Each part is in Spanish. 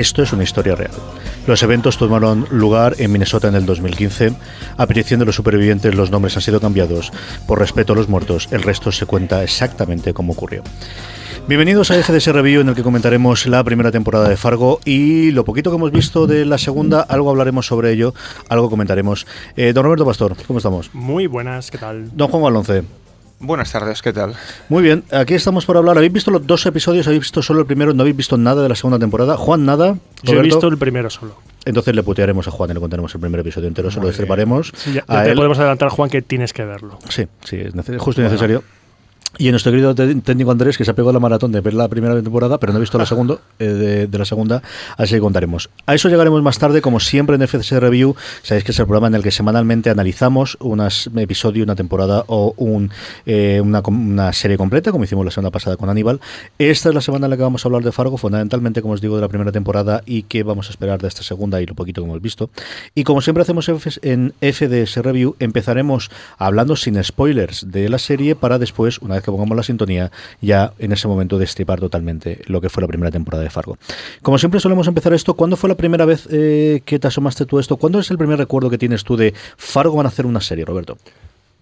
Esto es una historia real. Los eventos tomaron lugar en Minnesota en el 2015. A petición de los supervivientes, los nombres han sido cambiados. Por respeto a los muertos, el resto se cuenta exactamente como ocurrió. Bienvenidos a FDS Review, en el que comentaremos la primera temporada de Fargo y lo poquito que hemos visto de la segunda, algo hablaremos sobre ello, algo comentaremos. Eh, don Roberto Pastor, ¿cómo estamos? Muy buenas, ¿qué tal? Don Juan Galonce. Buenas tardes, ¿qué tal? Muy bien, aquí estamos para hablar. ¿Habéis visto los dos episodios? ¿Habéis visto solo el primero? ¿No habéis visto nada de la segunda temporada? Juan, nada. Yo he Roberto? visto el primero solo. Entonces le putearemos a Juan y le contaremos el primer episodio entero, se lo destriparemos. Sí, ya, a te él. podemos adelantar, Juan, que tienes que verlo. Sí, sí, es justo y necesario. Y a nuestro querido técnico Andrés, que se ha pegado la maratón de ver la primera temporada, pero no ha visto la segunda, eh, de, la segunda, así que contaremos. A eso llegaremos más tarde, como siempre en FCS Review, sabéis que es el programa en el que semanalmente analizamos un episodio, una temporada o eh, una, una serie completa, como hicimos la semana pasada con Aníbal. Esta es la semana en la que vamos a hablar de Fargo, fundamentalmente, como os digo, de la primera temporada y qué vamos a esperar de esta segunda y lo poquito que hemos visto. Y como siempre hacemos en en FDS Review, empezaremos hablando sin spoilers de la serie para después, una vez que pongamos la sintonía, ya en ese momento destripar totalmente lo que fue la primera temporada de Fargo. Como siempre solemos empezar esto, ¿cuándo fue la primera vez eh, que te asomaste tú a esto? ¿Cuándo es el primer recuerdo que tienes tú de Fargo van a hacer una serie, Roberto?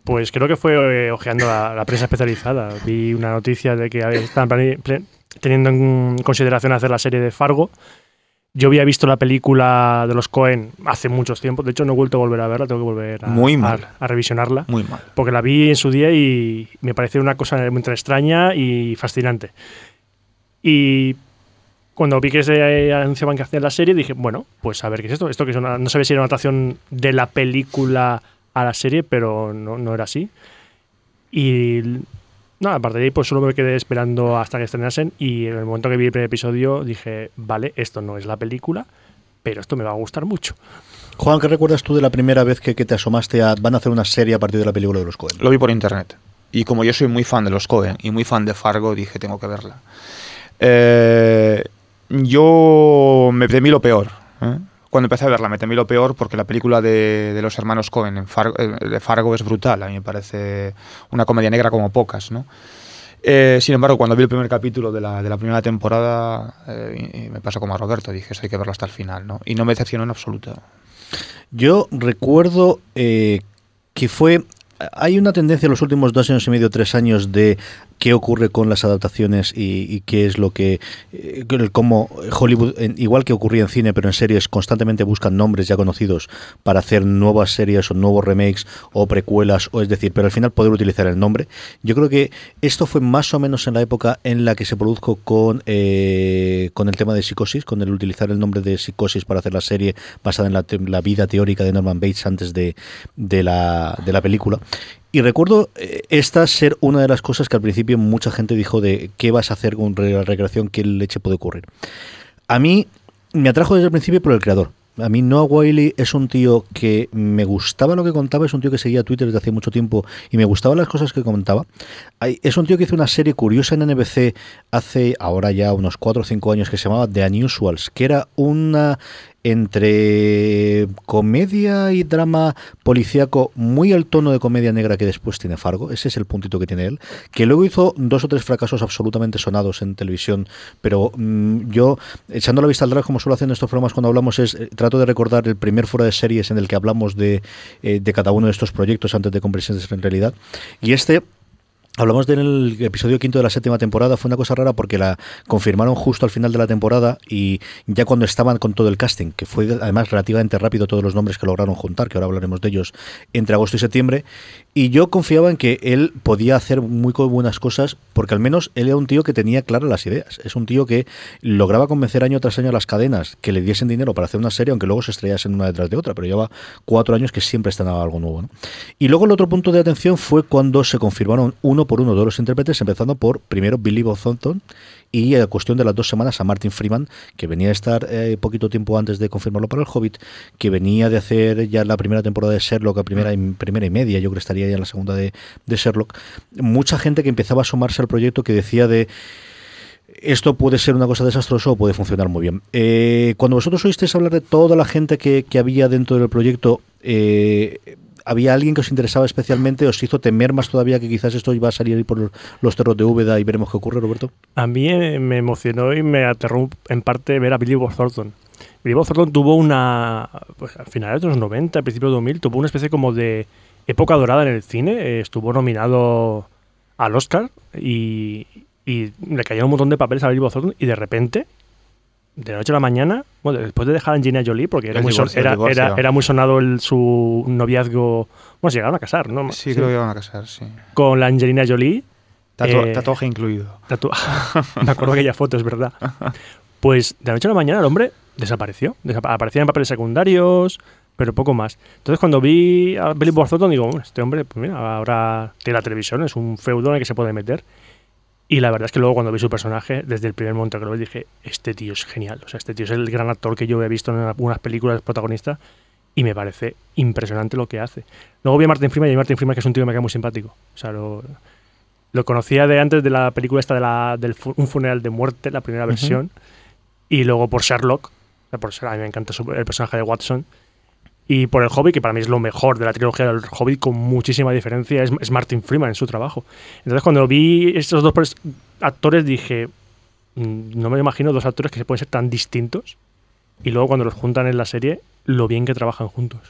Pues creo que fue eh, ojeando la, la prensa especializada. Vi una noticia de que estaban teniendo en consideración hacer la serie de Fargo. Yo había visto la película de los Cohen hace muchos tiempos. De hecho, no he vuelto a volver a verla, tengo que volver a, Muy mal. a revisionarla. Muy mal. porque la vi en su día y me pareció una cosa muy extraña y fascinante. Y cuando vi que se anunciaban que hacían la serie, dije, bueno, pues a ver qué es esto. Esto que es una- no sabía si era una adaptación de la película a la serie, pero no, no era así. Y nada, aparte de ahí, pues solo me quedé esperando hasta que estrenasen y en el momento que vi el primer episodio dije, vale, esto no es la película, pero esto me va a gustar mucho. Juan, ¿qué recuerdas tú de la primera vez que, que te asomaste a van a hacer una serie a partir de la película de los Coen? Lo vi por internet. Y como yo soy muy fan de los Cohen y muy fan de Fargo, dije, tengo que verla. Eh, yo me temí lo peor. ¿eh? Cuando empecé a verla me temí lo peor porque la película de, de los hermanos Cohen en Fargo, eh, de Fargo es brutal. A mí me parece una comedia negra como pocas, ¿no? Eh, sin embargo, cuando vi el primer capítulo de la, de la primera temporada, eh, me pasó como a Roberto, dije, esto hay que verlo hasta el final, ¿no? Y no me decepcionó en absoluto. Yo recuerdo que fue. Hay una tendencia en los últimos dos años y medio, tres años de qué ocurre con las adaptaciones y, qué es lo que. eh, cómo Hollywood, igual que ocurría en cine, pero en series, constantemente buscan nombres ya conocidos para hacer nuevas series o nuevos remakes o precuelas, o es decir, pero al final poder utilizar el nombre. Yo creo que esto fue más o menos en la época en la que se produjo con, eh, con el tema de psicosis, con el utilizar el nombre de psicosis para hacer la serie basada en la, la vida teórica de Norman Bates antes de, de, la, de la película. Y recuerdo eh, esta ser una de las cosas que al principio mucha gente dijo de qué vas a hacer con la recreación, qué leche puede ocurrir. A mí me atrajo desde el principio por el creador. A mí Noah Wiley es un tío que me gustaba lo que contaba, es un tío que seguía Twitter desde hace mucho tiempo y me gustaban las cosas que comentaba. Es un tío que hizo una serie curiosa en NBC hace ahora ya unos 4 o 5 años que se llamaba The Unusuals, que era una entre comedia y drama policíaco muy al tono de comedia negra que después tiene Fargo, ese es el puntito que tiene él, que luego hizo dos o tres fracasos absolutamente sonados en televisión, pero mm, yo, echando la vista al drag, como suelo hacer en estos programas cuando hablamos, es eh, trato de recordar el primer fuera de series en el que hablamos de, eh, de cada uno de estos proyectos antes de convertirse en realidad, y este Hablamos del episodio quinto de la séptima temporada, fue una cosa rara porque la confirmaron justo al final de la temporada y ya cuando estaban con todo el casting, que fue además relativamente rápido todos los nombres que lograron juntar, que ahora hablaremos de ellos entre agosto y septiembre, y yo confiaba en que él podía hacer muy buenas cosas porque al menos él era un tío que tenía claras las ideas, es un tío que lograba convencer año tras año a las cadenas que le diesen dinero para hacer una serie, aunque luego se estrellasen una detrás de otra, pero lleva cuatro años que siempre estrenaba algo nuevo. ¿no? Y luego el otro punto de atención fue cuando se confirmaron uno por uno todos los intérpretes, empezando por primero Billy Bob Thornton y a cuestión de las dos semanas a Martin Freeman, que venía a estar eh, poquito tiempo antes de confirmarlo para el Hobbit, que venía de hacer ya la primera temporada de Sherlock, la primera primera y media, yo creo que estaría ya en la segunda de, de Sherlock. Mucha gente que empezaba a sumarse al proyecto que decía de esto puede ser una cosa desastrosa o puede funcionar muy bien. Eh, cuando vosotros oísteis hablar de toda la gente que, que había dentro del proyecto, eh, ¿había alguien que os interesaba especialmente? ¿Os hizo temer más todavía que quizás esto iba a salir por los terros de Úbeda y veremos qué ocurre, Roberto? A mí eh, me emocionó y me aterró en parte ver a Billy Bob Thornton. Billy Bob Thornton tuvo una, pues, a finales de los 90, a principios de 2000, tuvo una especie como de época dorada en el cine. eh, estuvo nominado al Oscar y, y le cayeron un montón de papeles a Billy Bob Thornton y de repente, de la noche a la mañana, bueno, después de dejar a Angelina Jolie, porque era, muy, son- divorcio, el era, divorcio. era- era muy sonado el- su noviazgo, bueno, se llegaron a casar, ¿no? Sí, creo que van a casar, sí. Con la Angelina Jolie. Tatua- Eh, tatuaje incluido. Tatu- Me acuerdo aquella foto, es verdad. Pues de la noche a la mañana el hombre desapareció. Desapa- aparecía en papeles secundarios, pero poco más. Entonces cuando vi a Billy Bob Thornton digo, "Bueno, este hombre, pues mira, ahora tiene la televisión, es un feudo en el que se puede meter. Y la verdad es que luego cuando vi su personaje, desde el primer momento que lo vi, dije, este tío es genial. O sea, este tío es el gran actor que yo he visto en algunas películas protagonista y me parece impresionante lo que hace. Luego vi a Martin Freeman y a Martin Freeman que es un tío que me cae muy simpático. O sea, lo, lo conocía de antes de la película esta de la, del fu- Un funeral de muerte, la primera versión. Y luego por Sherlock. Por Sherlock, a mí me encanta el personaje de Watson. Y por el Hobbit, que para mí es lo mejor de la trilogía del Hobbit, con muchísima diferencia, es, es Martin Freeman en su trabajo. Entonces, cuando vi estos dos actores, dije: "Mm, No me imagino dos actores que se pueden ser tan distintos. Y luego, cuando los juntan en la serie, lo bien que trabajan juntos.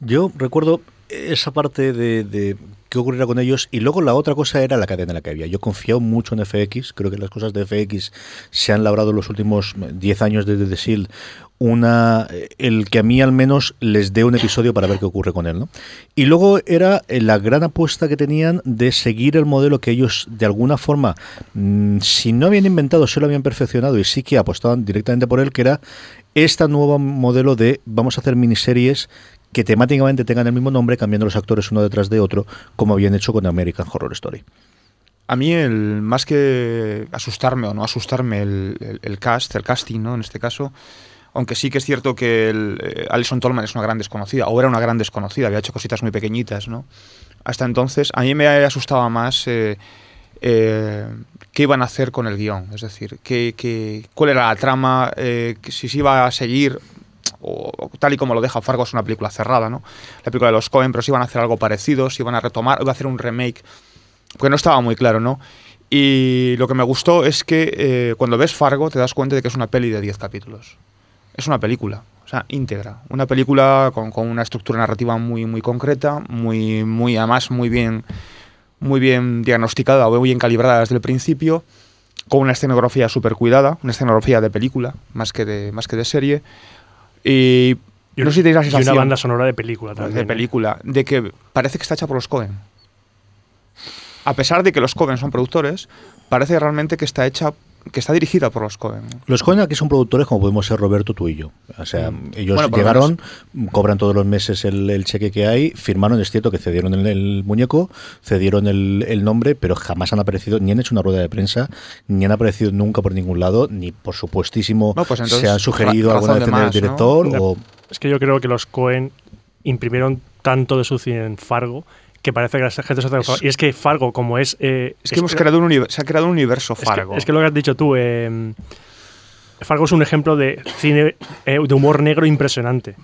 Yo recuerdo esa parte de, de qué ocurrirá con ellos y luego la otra cosa era la cadena en la que había. Yo confío mucho en FX, creo que las cosas de FX se han labrado en los últimos 10 años desde The Shield una el que a mí al menos les dé un episodio para ver qué ocurre con él, ¿no? Y luego era eh, la gran apuesta que tenían de seguir el modelo que ellos de alguna forma mm, si no habían inventado, se lo habían perfeccionado y sí que apostaban directamente por él, que era este nuevo modelo de vamos a hacer miniseries que temáticamente tengan el mismo nombre, cambiando los actores uno detrás de otro, como habían hecho con American Horror Story. A mí, el, más que asustarme o no asustarme el, el- el cast, el casting, ¿no? En este caso, aunque sí que es cierto que eh, Alison Tolman es una gran desconocida, o era una gran desconocida, había hecho cositas muy pequeñitas, ¿no? Hasta entonces, a mí me asustaba más eh, eh, qué iban a hacer con el guion, es decir, qué, qué- cuál era la trama, si se iba a seguir, o, tal y como lo deja Fargo, es una película cerrada, ¿no? La película de los Cohen, pero si iban a hacer algo parecido, si iban a retomar, iba a hacer un remake, porque no estaba muy claro, ¿no? Y lo que me gustó es que cuando ves Fargo te das cuenta de que es una peli de 10 capítulos. Es una película, o sea, íntegra. Una película con, con una estructura narrativa muy, muy concreta, muy, muy, además muy bien, muy bien diagnosticada o muy bien calibrada desde el principio, con una escenografía súper cuidada, una escenografía de película, más que de, más que de serie. Y, no sé si tenéis la y una banda sonora de película también. de ¿eh? película, de que parece que está hecha por los Cohen. A pesar de que los Cohen son productores, parece realmente que está hecha, que está dirigida por los Cohen. Los Cohen aquí son productores como podemos ser Roberto, tú y yo. O sea, Mm. ellos Bueno, llegaron, cobran todos los meses el, el cheque que hay, firmaron, es cierto que cedieron el, el muñeco, cedieron el, el nombre, pero jamás han aparecido, ni han hecho una rueda de prensa, ni han aparecido nunca por ningún lado, ni por supuestísimo No, pues entonces, se han sugerido alguna vez más, director ¿no? o... Es que yo creo que los Cohen imprimieron tanto de su cine en Fargo que parece que la gente se hace Es- Y es que Fargo, como es. eh, Es que hemos creado un univer- se ha creado un universo es que- Fargo. Es que, lo que has dicho tú, eh, Fargo es un ejemplo de cine eh, de humor negro impresionante.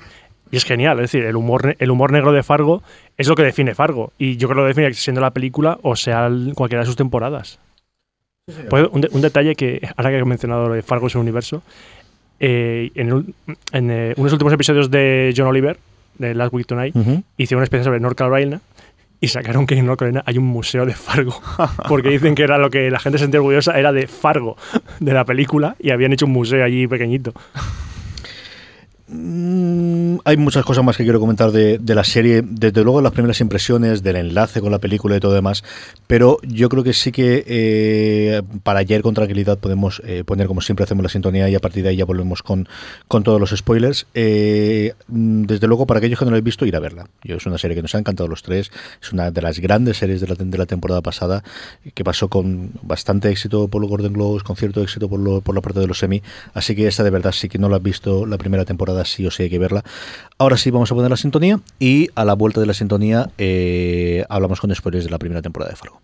Y es genial, es decir, el humor, el humor negro de Fargo es lo que define Fargo. Y yo creo que lo define siendo la película o sea el- cualquiera de sus temporadas. Pues un, de- un detalle que, ahora que he mencionado lo de Fargo es un universo, eh, en, en, eh, unos últimos episodios de John Oliver, de Last Week Tonight, hice una especie sobre North Carolina y sacaron que en North hay un museo de Fargo, porque dicen que era lo que la gente se sentía orgullosa, era de Fargo, de la película, y habían hecho un museo allí pequeñito. Mm, hay muchas cosas más que quiero comentar de, la serie, desde luego las primeras impresiones, del enlace con la película y todo demás, pero yo creo que sí que eh, para ayer con tranquilidad podemos eh, poner como siempre hacemos la sintonía y a partir de ahí ya volvemos con, con todos los spoilers. Eh, mm, desde luego para aquellos que no lo habéis visto, ir a verla. Es una serie que nos ha encantado los tres, es una de las grandes series de la, de la temporada pasada que pasó con bastante éxito por los Golden Globes, con cierto éxito por, lo- por la parte de los semi, así que esta de verdad sí que no la has visto la primera temporada, sí o sí hay que verla. Ahora sí vamos a poner la sintonía y a la vuelta de la sintonía eh, hablamos con spoilers de la primera temporada de Fargo.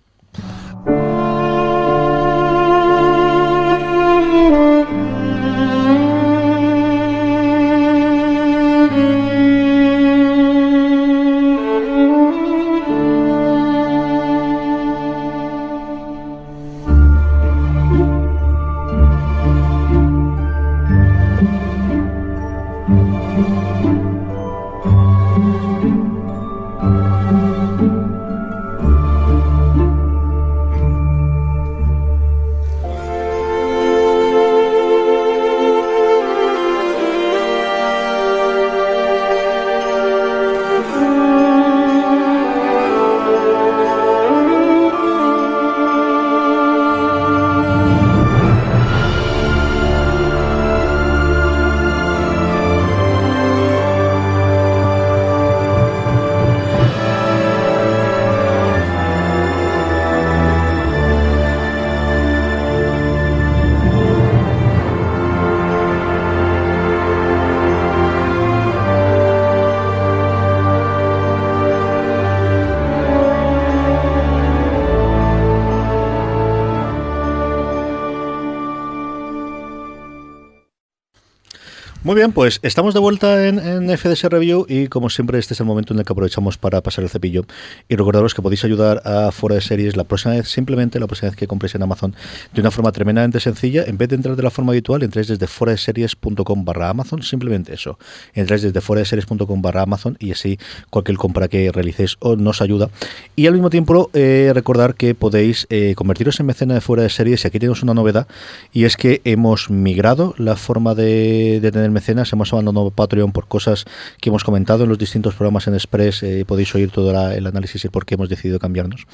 Muy bien, pues estamos de vuelta en, en FDS Review y como siempre este es el momento en el que aprovechamos para pasar el cepillo. Y recordaros que podéis ayudar a Fuera de Series la próxima vez, simplemente la próxima vez que compréis en Amazon de una forma tremendamente sencilla, en vez de entrar de la forma habitual, entráis desde series.com barra Amazon, simplemente eso, entráis desde series.com barra Amazon y así cualquier compra que realicéis os nos ayuda. Y al mismo tiempo eh, recordar que podéis eh, convertiros en mecena de Fuera de Series y aquí tenemos una novedad y es que hemos migrado la forma de, de tener mecenas, hemos abandonado Patreon por cosas que hemos comentado en los distintos programas en Express, eh, podéis oír todo la- el análisis y por qué hemos decidido cambiarnos.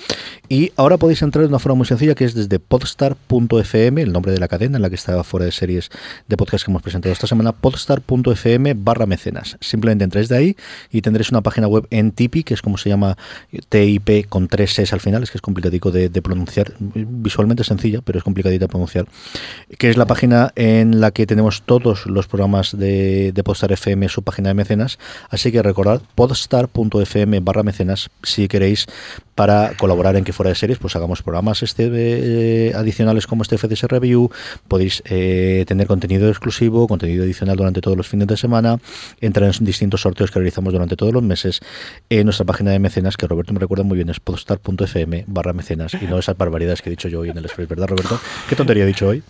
Y ahora podéis entrar de una forma muy sencilla que es desde podstar.fm, el nombre de la cadena en la que está fuera de series de podcast que hemos presentado esta semana, podstar.fm barra mecenas. Simplemente entréis de ahí y tendréis una página web en Tipeee, que es como se llama TIP con tres S al final, es que es complicadico de, de pronunciar, visualmente sencilla, pero es complicadita de pronunciar, que es la página en la que tenemos todos los programas de, de Podstar FM, su página de mecenas, así que recordad podstar.fm barra mecenas si queréis para colaborar en que fuera de series, pues hagamos programas este eh, adicionales como este FDS Review, podéis eh, tener contenido exclusivo, contenido adicional durante todos los fines de semana, entrar en distintos sorteos que realizamos durante todos los meses en nuestra página de mecenas, que Roberto me recuerda muy bien, es podstar.fm barra mecenas, y no esas barbaridades que he dicho yo hoy en el Express, ¿verdad Roberto? ¿Qué tontería he dicho hoy?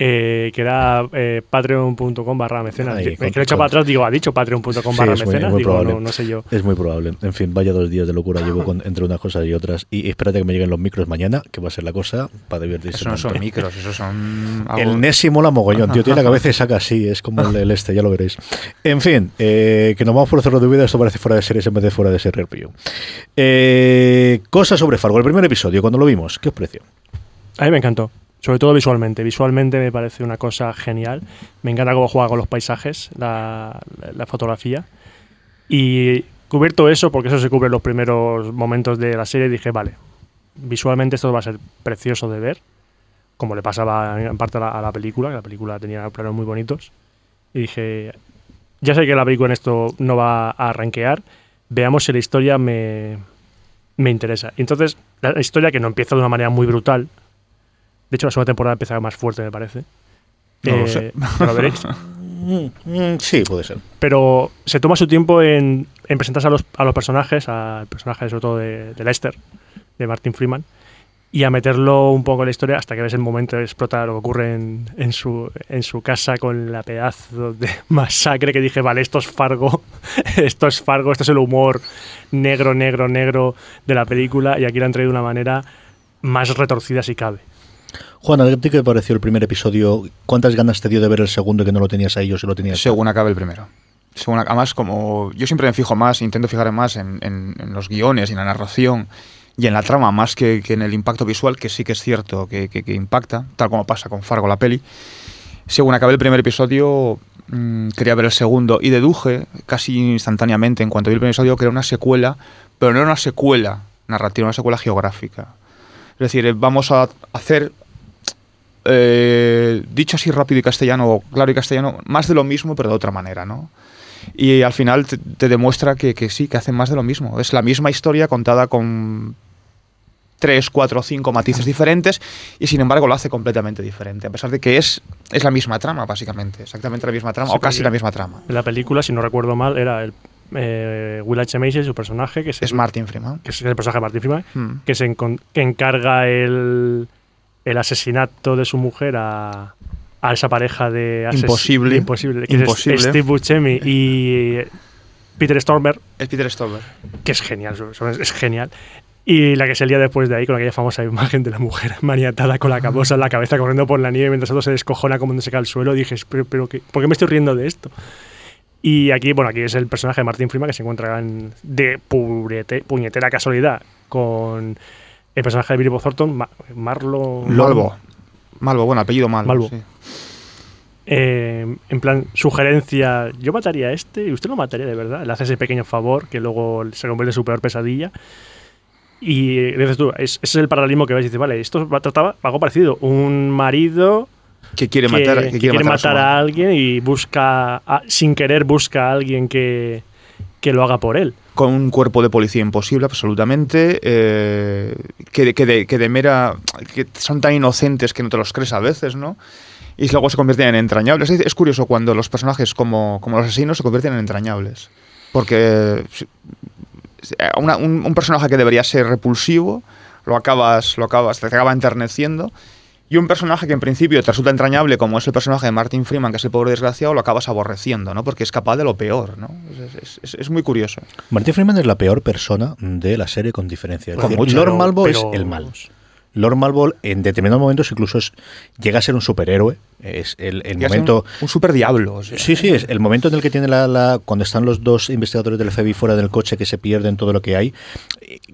Eh, que era eh, patreon.com barra mecenas. Ahí, Yo- con- que lo he hecho para atrás, digo, ha dicho patreon.com barra es muy- mecenas. muy digo, probable. no, no sé yo. Es muy probable. En fin, vaya dos días de locura llevo con- entre unas cosas y otras. Y espérate que me lleguen los micros mañana, que va a ser la cosa para divertirse. Eso no son micros, eso son. algo- El Nessie mola mogollón, tío. Tiene la cabeza y saca así, es como el, el este, ya lo veréis. En fin, eh, que nos vamos por el cerro de vida, esto parece fuera de series en vez de fuera de serie review. Eh, cosas sobre Fargo, el primer episodio, cuando lo vimos, ¿qué os pareció? A mí me encantó. Sobre todo visualmente. Visualmente me parece una cosa genial. Me encanta cómo juega con los paisajes, la, fotografía. Y cubierto eso, porque eso se cubre en los primeros momentos de la serie, dije, vale, visualmente esto va a ser precioso de ver, como le pasaba en parte a la, a la película, que la película tenía planos muy bonitos. Y dije, ya sé que la película en esto no va a rankear, veamos si la historia me, me interesa. Y entonces, la historia que no empieza de una manera muy brutal, de hecho la segunda temporada empieza más fuerte, me parece. No lo Eh, sé. lo veréis. Mm, mm, sí, puede ser. pero se toma su tiempo en, en presentarse a los, a los personajes, al personaje sobre todo de, de Lester, de Martin Freeman, y a meterlo un poco en la historia hasta que ves el momento de explotar lo que ocurre en, en su, en su casa con la pedazo de masacre que dije, vale, esto es Fargo, esto es Fargo, esto es el humor negro, negro, negro de la película y aquí lo han traído de una manera más retorcida si cabe. Juan, ¿a ti qué te pareció el primer episodio? ¿Cuántas ganas te dio de ver el segundo que no lo tenías ahí o si lo tenías? Según acabe el primero. Según, además, como yo siempre me fijo más, intento fijarme más en, los guiones y en la narración y en la trama más que, en el impacto visual, que sí que es cierto que impacta, tal como pasa con Fargo la peli. Según acabé el primer episodio, mm, quería ver el segundo y deduje casi instantáneamente en cuanto vi el primer episodio que era una secuela, pero no era una secuela narrativa, una secuela geográfica. Es decir, eh, vamos a hacer, eh, dicho así rápido y castellano, claro y castellano, más de lo mismo, pero de otra manera, ¿no? Y al final te, te demuestra que, que sí, que hacen más de lo mismo. Es la misma historia contada con tres, cuatro, cinco matices diferentes y sin embargo lo hace completamente diferente, a pesar de que es, es la misma trama, básicamente, exactamente la misma trama, Sí, o casi la misma trama. En la película, si no recuerdo mal, era el eh, Will H. Macy, su personaje, que es, Es el- Martin Freeman. que es el personaje de Martin Freeman, Hmm. que, se que encarga el, el asesinato de su mujer a, a esa pareja de Imposible. imposible, que es Imposible. Steve Buscemi y Peter Stormer, Es Peter Stover. que es genial, es, es genial. Y la que se lía después de ahí con aquella famosa imagen de la mujer maniatada con la cabosa en la cabeza corriendo por la nieve mientras todo se descojona como no se cae al suelo. Dije, pero, pero ¿qué- ¿por qué me estoy riendo de esto? Y aquí, bueno, aquí es el personaje de Martin Freeman que se encuentra en- de purete- puñetera casualidad con el personaje de Billy Bob Thornton, Ma- Marlo. Malvo. Malvo, bueno, apellido Malvo. Malvo. sí. Eh, en plan, sugerencia, yo mataría a este y usted lo mataría de verdad. Le hace ese pequeño favor que luego se convierte en su peor pesadilla. Y dices tú, es- ese es el paralelismo que ves. Dices, vale, esto va- trataba algo parecido. Un marido Que quiere matar, que que quiere matar, a, alguien y busca, a- sin querer, busca a alguien que, que lo haga por él. con un cuerpo de policía imposible, absolutamente, eh, que, de, que, de, que de mera... que son tan inocentes que no te los crees a veces, ¿no? Y luego se convierten en entrañables. Es, es curioso cuando los personajes como, como los asesinos se convierten en entrañables. Porque eh, una- un, un personaje que debería ser repulsivo, lo acabas, lo acabas, te acaba enterneciendo. Y un personaje que en principio te resulta entrañable, como es el personaje de Martin Freeman, que es el pobre desgraciado, lo acabas aborreciendo, ¿no? Porque es capaz de lo peor, ¿no? Es, es- es- es muy curioso. Martin Freeman es la peor persona de la serie con diferencia. Es Con decir, mucho, Lord Malvo pero- es el mal. Lord Malvo en determinados momentos incluso es- llega a ser un superhéroe. Es el, el momento... Un, un super diablo. o sea. Sí, sí, es el momento en el que tiene la, la- cuando están los dos investigadores del FBI fuera del coche que se pierden todo lo que hay,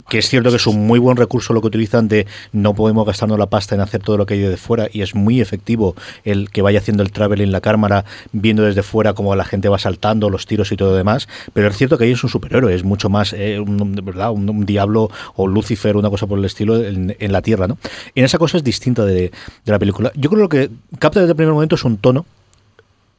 que es cierto que es un muy buen recurso lo que utilizan de no podemos gastarnos la pasta en hacer todo lo que hay de fuera y es muy efectivo el que vaya haciendo el travel en la cámara, viendo desde fuera cómo la gente va saltando, los tiros y todo lo demás, pero es cierto que ahí es un superhéroe, es mucho más eh, un, verdad, un, un diablo o Lucifer, una cosa por el estilo en, en la Tierra, ¿no? En esa cosa es distinta de, de la película. Yo creo que capta desde primer momento es un tono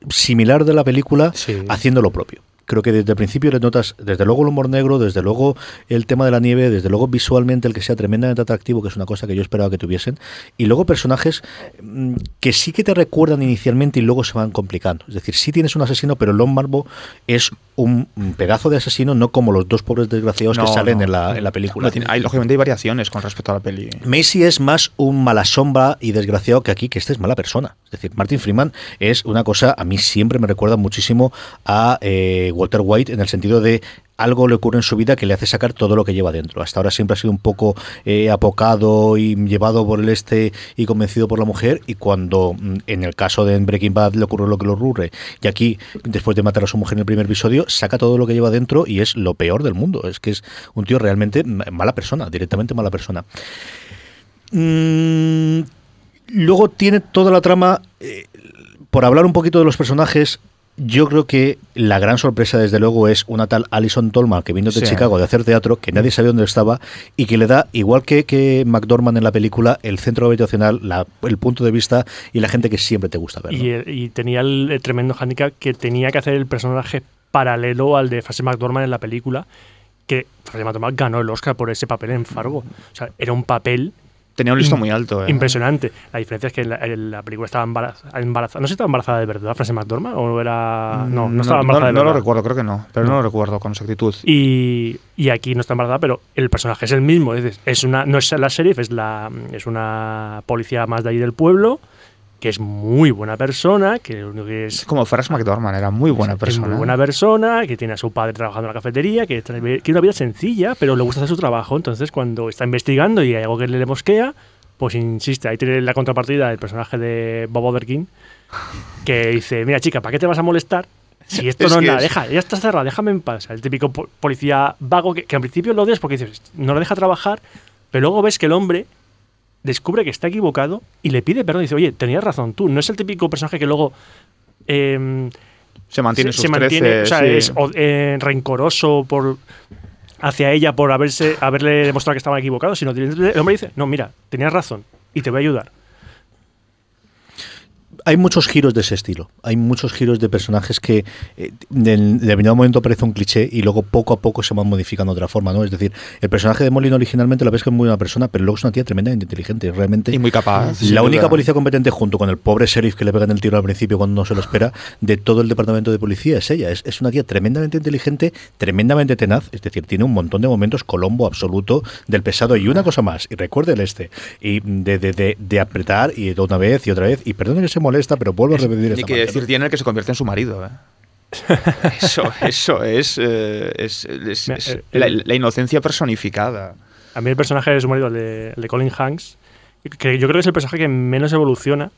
similar de la película Sí. haciendo lo propio. Creo que desde el principio le notas, desde luego el humor negro, desde luego el tema de la nieve, desde luego visualmente el que sea tremendamente atractivo, que es una cosa que yo esperaba que tuviesen, y luego personajes mm, que sí que te recuerdan inicialmente y luego se van complicando. Es decir, sí tienes un asesino, pero Lon Marvo es un, pedazo de asesino, no como los dos pobres desgraciados que salen no. en, la, en la película. No, tiene- hay, lógicamente hay variaciones con respecto a la peli. Macy es más un mala sombra y desgraciado que aquí, que este es mala persona. Es decir, Martin Freeman es una cosa, a mí siempre me recuerda muchísimo a eh, Walter White en el sentido de algo le ocurre en su vida que le hace sacar todo lo que lleva dentro. Hasta ahora siempre ha sido un poco eh, apocado y llevado por el este y convencido por la mujer y cuando mm, en el caso de Breaking Bad le ocurre lo que le ocurre y aquí después de matar a su mujer en el primer episodio saca todo lo que lleva dentro y es lo peor del mundo. Es que es un tío realmente ma- mala persona, directamente mala persona. Mm, luego tiene toda la trama. eh, por hablar un poquito de los personajes, yo creo que la gran sorpresa, desde luego, es una tal Alison Tolman que vino de Sí. Chicago de hacer teatro, que nadie sabía dónde estaba y que le da, igual que, que McDormand en la película, el centro habitacional, la- el punto de vista y la gente que siempre te gusta ver. ¿no? Y, eh, y tenía el, el tremendo handicap que tenía que hacer el personaje paralelo al de Frances McDormand en la película, que Frances McDormand ganó el Oscar por ese papel en Fargo. O sea, era un papel Tenía un listón Im- muy alto. ¿eh? Impresionante. La diferencia es que la, la película estaba embarazada, embarazada. No sé si estaba embarazada de verdad, Frances McDormand, o era. No, no estaba embarazada de no verdad. lo recuerdo, creo que no, pero no, lo recuerdo con exactitud. Y, y aquí no está embarazada, pero el personaje es el mismo. Es una, no es la sheriff, es, la, es una policía más de ahí del pueblo, que es muy buena persona, que lo único que Es es. como Frances McDormand, era muy buena es persona. muy buena persona, que tiene a su padre trabajando en la cafetería, que tiene una vida sencilla, pero le gusta hacer su trabajo. Entonces, cuando está investigando y hay algo que le mosquea, pues insiste. Ahí tiene la contrapartida del personaje de Bob Odenkirk, que dice: Mira, chica, ¿para qué te vas a molestar? Si esto Es no es nada, deja, ya está cerrada, déjame en paz. El típico po- policía vago que, que al principio lo odias porque dices, no lo deja trabajar, pero luego ves que el hombre descubre que está equivocado y le pide perdón y dice, oye, tenías razón tú. No es el típico personaje que luego em, Se mantiene se, sus se mantiene, 13, o sea, sí. es eh, rencoroso por hacia ella por haberse haberle demostrado que estaban equivocados, sino el hombre dice, no, mira, tenías razón y te voy a ayudar. Hay muchos giros de ese estilo. Hay muchos giros de personajes que eh, en determinado momento parece un cliché y luego poco a poco se van modificando de otra forma, ¿no? Es decir, el personaje de Molina originalmente la ves que es muy buena persona, pero luego es una tía tremendamente inteligente. Realmente Y muy capaz. la única duda. policía competente junto con el pobre sheriff que le pegan el tiro al principio cuando no se lo espera de todo el departamento de policía es ella. Es, es una tía tremendamente inteligente, tremendamente tenaz. Es decir, tiene un montón de momentos colombo absoluto del pesado. Y una cosa más, y recuerde el este, y de, de, de, de apretar y de una vez y otra vez. Y perdone que se molesta, pero vuelvo a repetir Ni esta que decir tiene el que se convierte en su marido. ¿eh? Eso, eso es, eh, es, es- Mira, es el- la, inocencia personificada. A mí el personaje de su marido, el de, el de Colin Hanks, que yo creo que es el personaje que menos evoluciona,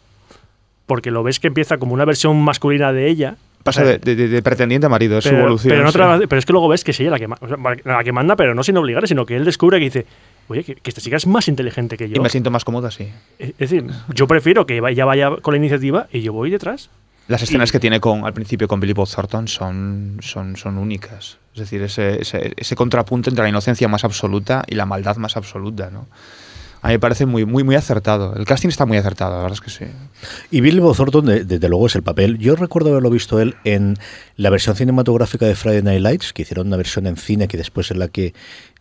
porque lo ves que empieza como una versión masculina de ella. Pasa O sea, de, de- de- de pretendiente a marido, es su pero, evolución. pero, en sí. otra- pero es que luego ves que es ella la que, ma- o sea, la que manda, pero no sin obligar, sino que él descubre que dice, oye, que, que esta chica es más inteligente que Y yo. me siento más cómoda, sí. Es decir, yo prefiero que ella vaya con la iniciativa y yo voy detrás. Las escenas Y- que tiene con, al principio con Billy Bob Thornton son, son, son únicas. Es decir, ese, ese, ese contrapunto entre la inocencia más absoluta y la maldad más absoluta, ¿no? A mí me parece muy, muy, muy acertado. El casting está muy acertado, la verdad es que sí. Y Billy Bob Thornton, de- desde luego, es el papel. Yo recuerdo haberlo visto él en la versión cinematográfica de Friday Night Lights, que hicieron una versión en cine que después es la que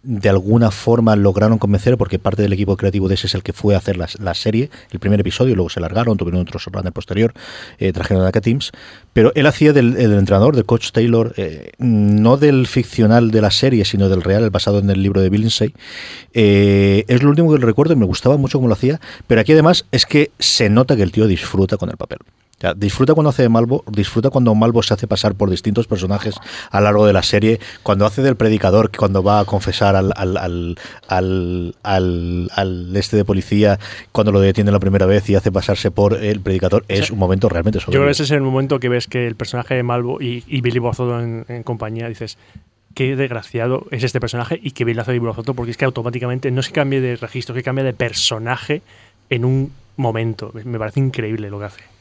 de alguna forma lograron convencer, porque parte del equipo creativo de ese es el que fue a hacer la, la serie, el primer episodio, luego se largaron, tuvieron otro runner posterior, eh, trajeron a Aka Teams, pero él hacía del, del entrenador, de Coach Taylor, eh, no del ficcional de la serie, sino del real, basado en el libro de Bill Lindsay. Eh, es lo último que recuerdo y me gustaba mucho cómo lo hacía, pero aquí además es que se nota que el tío disfruta con el papel. O sea, disfruta cuando hace de Malvo, disfruta cuando Malvo se hace pasar por distintos personajes a lo largo de la serie, cuando hace del predicador, que cuando va a confesar al, al, al, al, al- este de policía, cuando lo detiene la primera vez y hace pasarse por el predicador, es un momento realmente Yo creo que ese es el momento que ves que el personaje de Malvo y, y Billy Thornton en, en compañía dices, qué desgraciado es este personaje y qué bien hace Thornton porque es que automáticamente no se cambia de registro, que cambia de personaje en un momento. Me parece increíble lo que hace.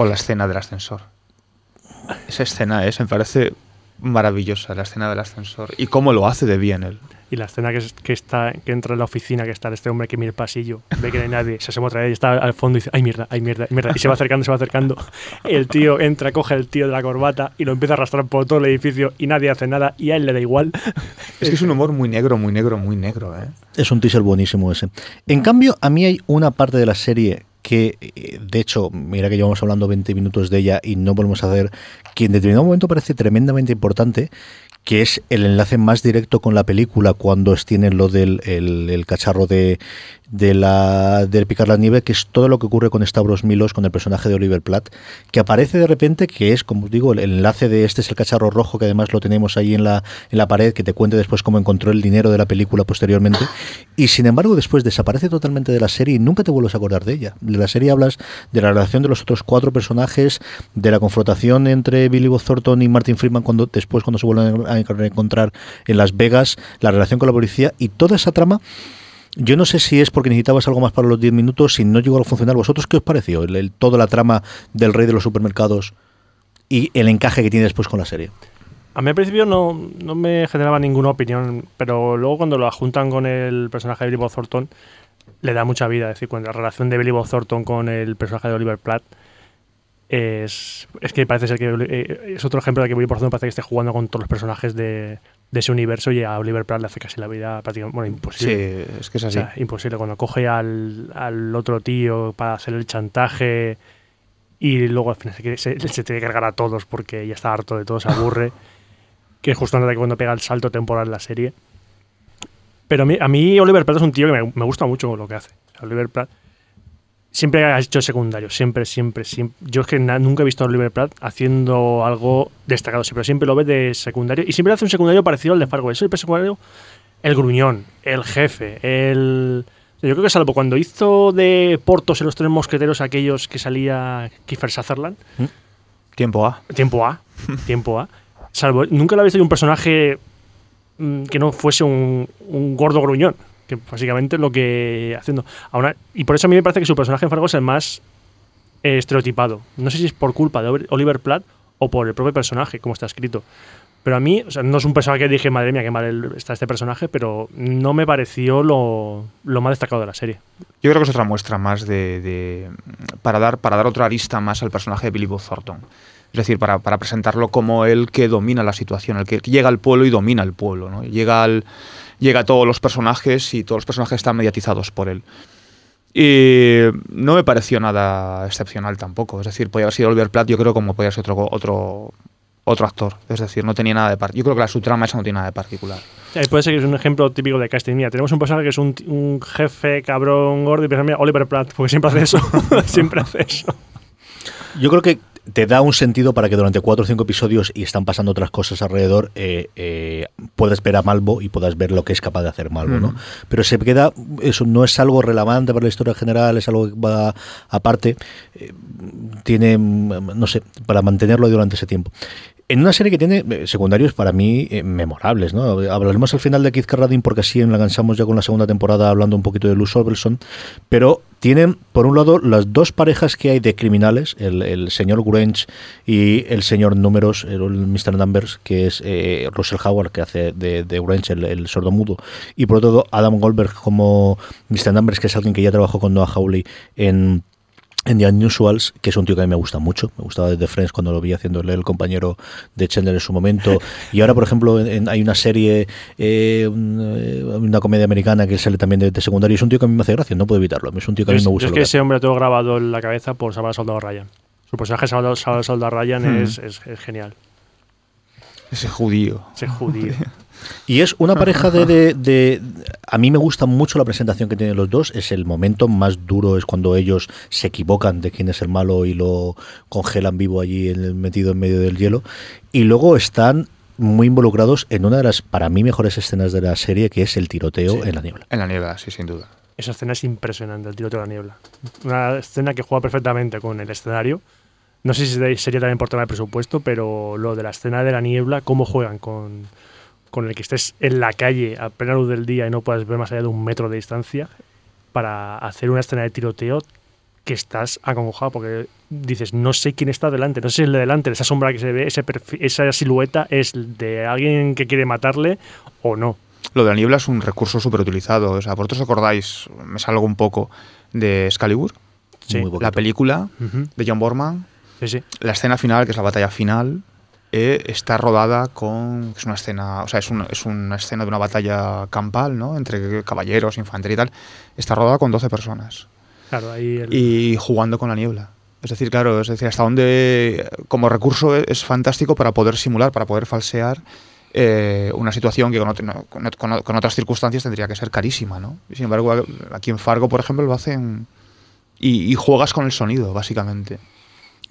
O la escena del ascensor. Esa escena es, me parece maravillosa, la escena del ascensor. Y cómo lo hace de bien él. Y la escena que, es- que está que entra en la oficina, que está este hombre que mira el pasillo, ve que no hay nadie, se asoma otra vez y está al fondo y dice, ay mierda, ay mierda, ay mierda. Y se va acercando, se va acercando. El tío entra, coge el tío de la corbata y lo empieza a arrastrar por todo el edificio y nadie hace nada y a él le da igual. Es que es un humor muy negro, muy negro, muy negro. ¿eh? Es un teaser buenísimo ese. En cambio, a mí hay una parte de la serie que, eh, de hecho, mira que llevamos hablando 20 minutos de ella y no volvemos a hacer, que en determinado momento parece tremendamente importante, que es el enlace más directo con la película cuando tienen lo del el, cacharro de, de la del picar la nieve, que es todo lo que ocurre con Stavros Milos, con el personaje de Oliver Platt, que aparece de repente, que es, como digo, el enlace de este es el cacharro rojo, que además lo tenemos ahí en la, en la pared, que te cuente después cómo encontró el dinero de la película posteriormente, y sin embargo después desaparece totalmente de la serie y nunca te vuelves a acordar de ella. De la serie hablas de la relación de los otros cuatro personajes, de la confrontación entre Billy Bob Thornton y Martin Freeman cuando después cuando se vuelven a encontrar en Las Vegas, la relación con la policía y toda esa trama yo no sé si es porque necesitabas algo más para los 10 minutos, si no llegó a funcionar. ¿Vosotros qué os pareció? El, toda la trama del rey de los supermercados y el encaje que tiene después con la serie. A mí al principio no, no me generaba ninguna opinión, pero luego cuando lo juntan con el personaje de Billy Bob Thornton, le da mucha vida. Es decir, cuando la relación de Billy Bob Thornton con el personaje de Oliver Platt es, es que parece ser que eh, es otro ejemplo de que Willy por ejemplo parece que esté jugando con todos los personajes de, de ese universo y a Oliver Platt le hace casi la vida prácticamente bueno, Sí, imposible. es que es O así. sea, imposible. Cuando coge al, al otro tío para hacer el chantaje y luego al final se, quiere- se, se tiene que cargar a todos porque ya está harto de todo, se aburre. que es justo antes de que cuando pega el salto temporal en la serie. Pero a mí, a mí Oliver Platt es un tío que me, me gusta mucho lo que hace. Oliver Platt siempre ha hecho secundario, siempre, siempre, siempre. Yo es que nunca he visto a Oliver Platt haciendo algo destacado, pero siempre lo ves de secundario y siempre hace un secundario parecido al de Fargo. Es el secundario, el gruñón, el jefe, el... Yo creo que salvo cuando hizo de Portos en los tres mosqueteros aquellos que salía Kiefer Sutherland, Tiempo A. tiempo A, tiempo A, salvo, nunca lo había visto un personaje mm, que no fuese un, un gordo gruñón, que básicamente lo que haciendo. Y por eso a mí me parece que su personaje en Fargo es el más eh, estereotipado. No sé si es por culpa de Oliver Platt o por el propio personaje, como está escrito. Pero a mí, o no es un personaje que dije, madre mía, qué mal está este personaje, pero no me pareció lo, lo más destacado de la serie. Yo creo que es otra muestra más de, para dar para dar otra arista más al personaje de Billy Bob Thornton. Es decir, para, para presentarlo como el que domina la situación, el que llega al pueblo y domina el pueblo, ¿no? Llega al llega a todos los personajes y todos los personajes están mediatizados por él. Y no me pareció nada excepcional tampoco. Es decir, podía haber sido Oliver Platt, yo creo, como podía ser otro, otro, otro actor. Es decir, no tenía nada de par- Yo creo que la subtrama esa no tiene nada de particular. Eh, puede ser que es un ejemplo típico de casting. Mira, tenemos un personaje que es un, un jefe cabrón gordo y pensamos, mira, Oliver Platt, porque siempre hace eso. siempre hace eso. Yo creo que te da un sentido para que durante cuatro o cinco episodios y están pasando otras cosas alrededor, eh, eh, puedas ver a Malvo y puedas ver lo que es capaz de hacer Malvo, ¿no? Pero se queda, eso no es algo relevante para la historia general, es algo que va aparte, eh, tiene, mm, no sé, para mantenerlo durante ese tiempo. En una serie que tiene eh, secundarios para mí eh, memorables, ¿no? Hablaremos al final de Keith Carradine porque así enganchamos ya con la segunda temporada hablando un poquito de Luz Overson, pero tienen, por un lado, las dos parejas que hay de criminales, el, señor Grange y el señor Números, el, Mr. Numbers, que es eh, Russell Howard, que hace de, de el, el sordomudo, y por otro lado, Adam Goldberg como Mr. Numbers, que es alguien que ya trabajó con Noah Hawley en en The Unusuals, que es un tío que a mí me gusta mucho, me gustaba desde Friends cuando lo vi haciéndole el compañero de Chandler en su momento, y ahora por ejemplo en- en- hay una serie, eh, eh, una comedia americana que sale también de, de es un tío que a mí me hace gracia, no puedo evitarlo, es un tío que a mí Yo me gusta. yo es que ese hombre lo tengo grabado en la cabeza por salvar al soldado Ryan. Su personaje Salvador, Salvador al soldado Ryan Hmm. es, es- es genial. Ese judío. Ese judío. Y es una pareja de, de- de- A mí me gusta mucho la presentación que tienen los dos. Es el momento más duro, es cuando ellos se equivocan de quién es el malo y lo congelan vivo allí en el- metido en medio del hielo. Y luego están muy involucrados en una de las, para mí, mejores escenas de la serie, que es el tiroteo Sí. en la niebla. En la niebla, sí, sin duda. Esa escena es impresionante, el tiroteo de la niebla. Una escena que juega perfectamente con el escenario. No sé si se- sería también por tema de presupuesto, pero lo de la escena de la niebla, cómo juegan con, con el que estés en la calle a plena luz del día y no puedas ver más allá de un metro de distancia para hacer una escena de tiroteo que estás acongojado porque dices, no sé quién está delante, no sé si el de delante, esa sombra que se ve, ese perfil- esa silueta es de alguien que quiere matarle o no. Lo de la niebla es un recurso súper utilizado. O sea, vosotros acordáis, me salgo un poco de Excalibur, Sí. La película de John Borman, Sí, sí. la escena final, que es la batalla final, eh, está rodada con. Es una escena. O sea, es, un- es una escena de una batalla campal, ¿no? Entre caballeros, infantería y tal. Está rodada con 12 personas. Claro, ahí el- Y jugando con la niebla. Es decir, claro, es decir, hasta donde. Como recurso es, es fantástico para poder simular, para poder falsear. eh, una situación que con, ot- con ot- con ot- con otras circunstancias tendría que ser carísima, ¿no? Sin embargo, aquí en Fargo, por ejemplo, lo hacen y, y juegas con el sonido, básicamente.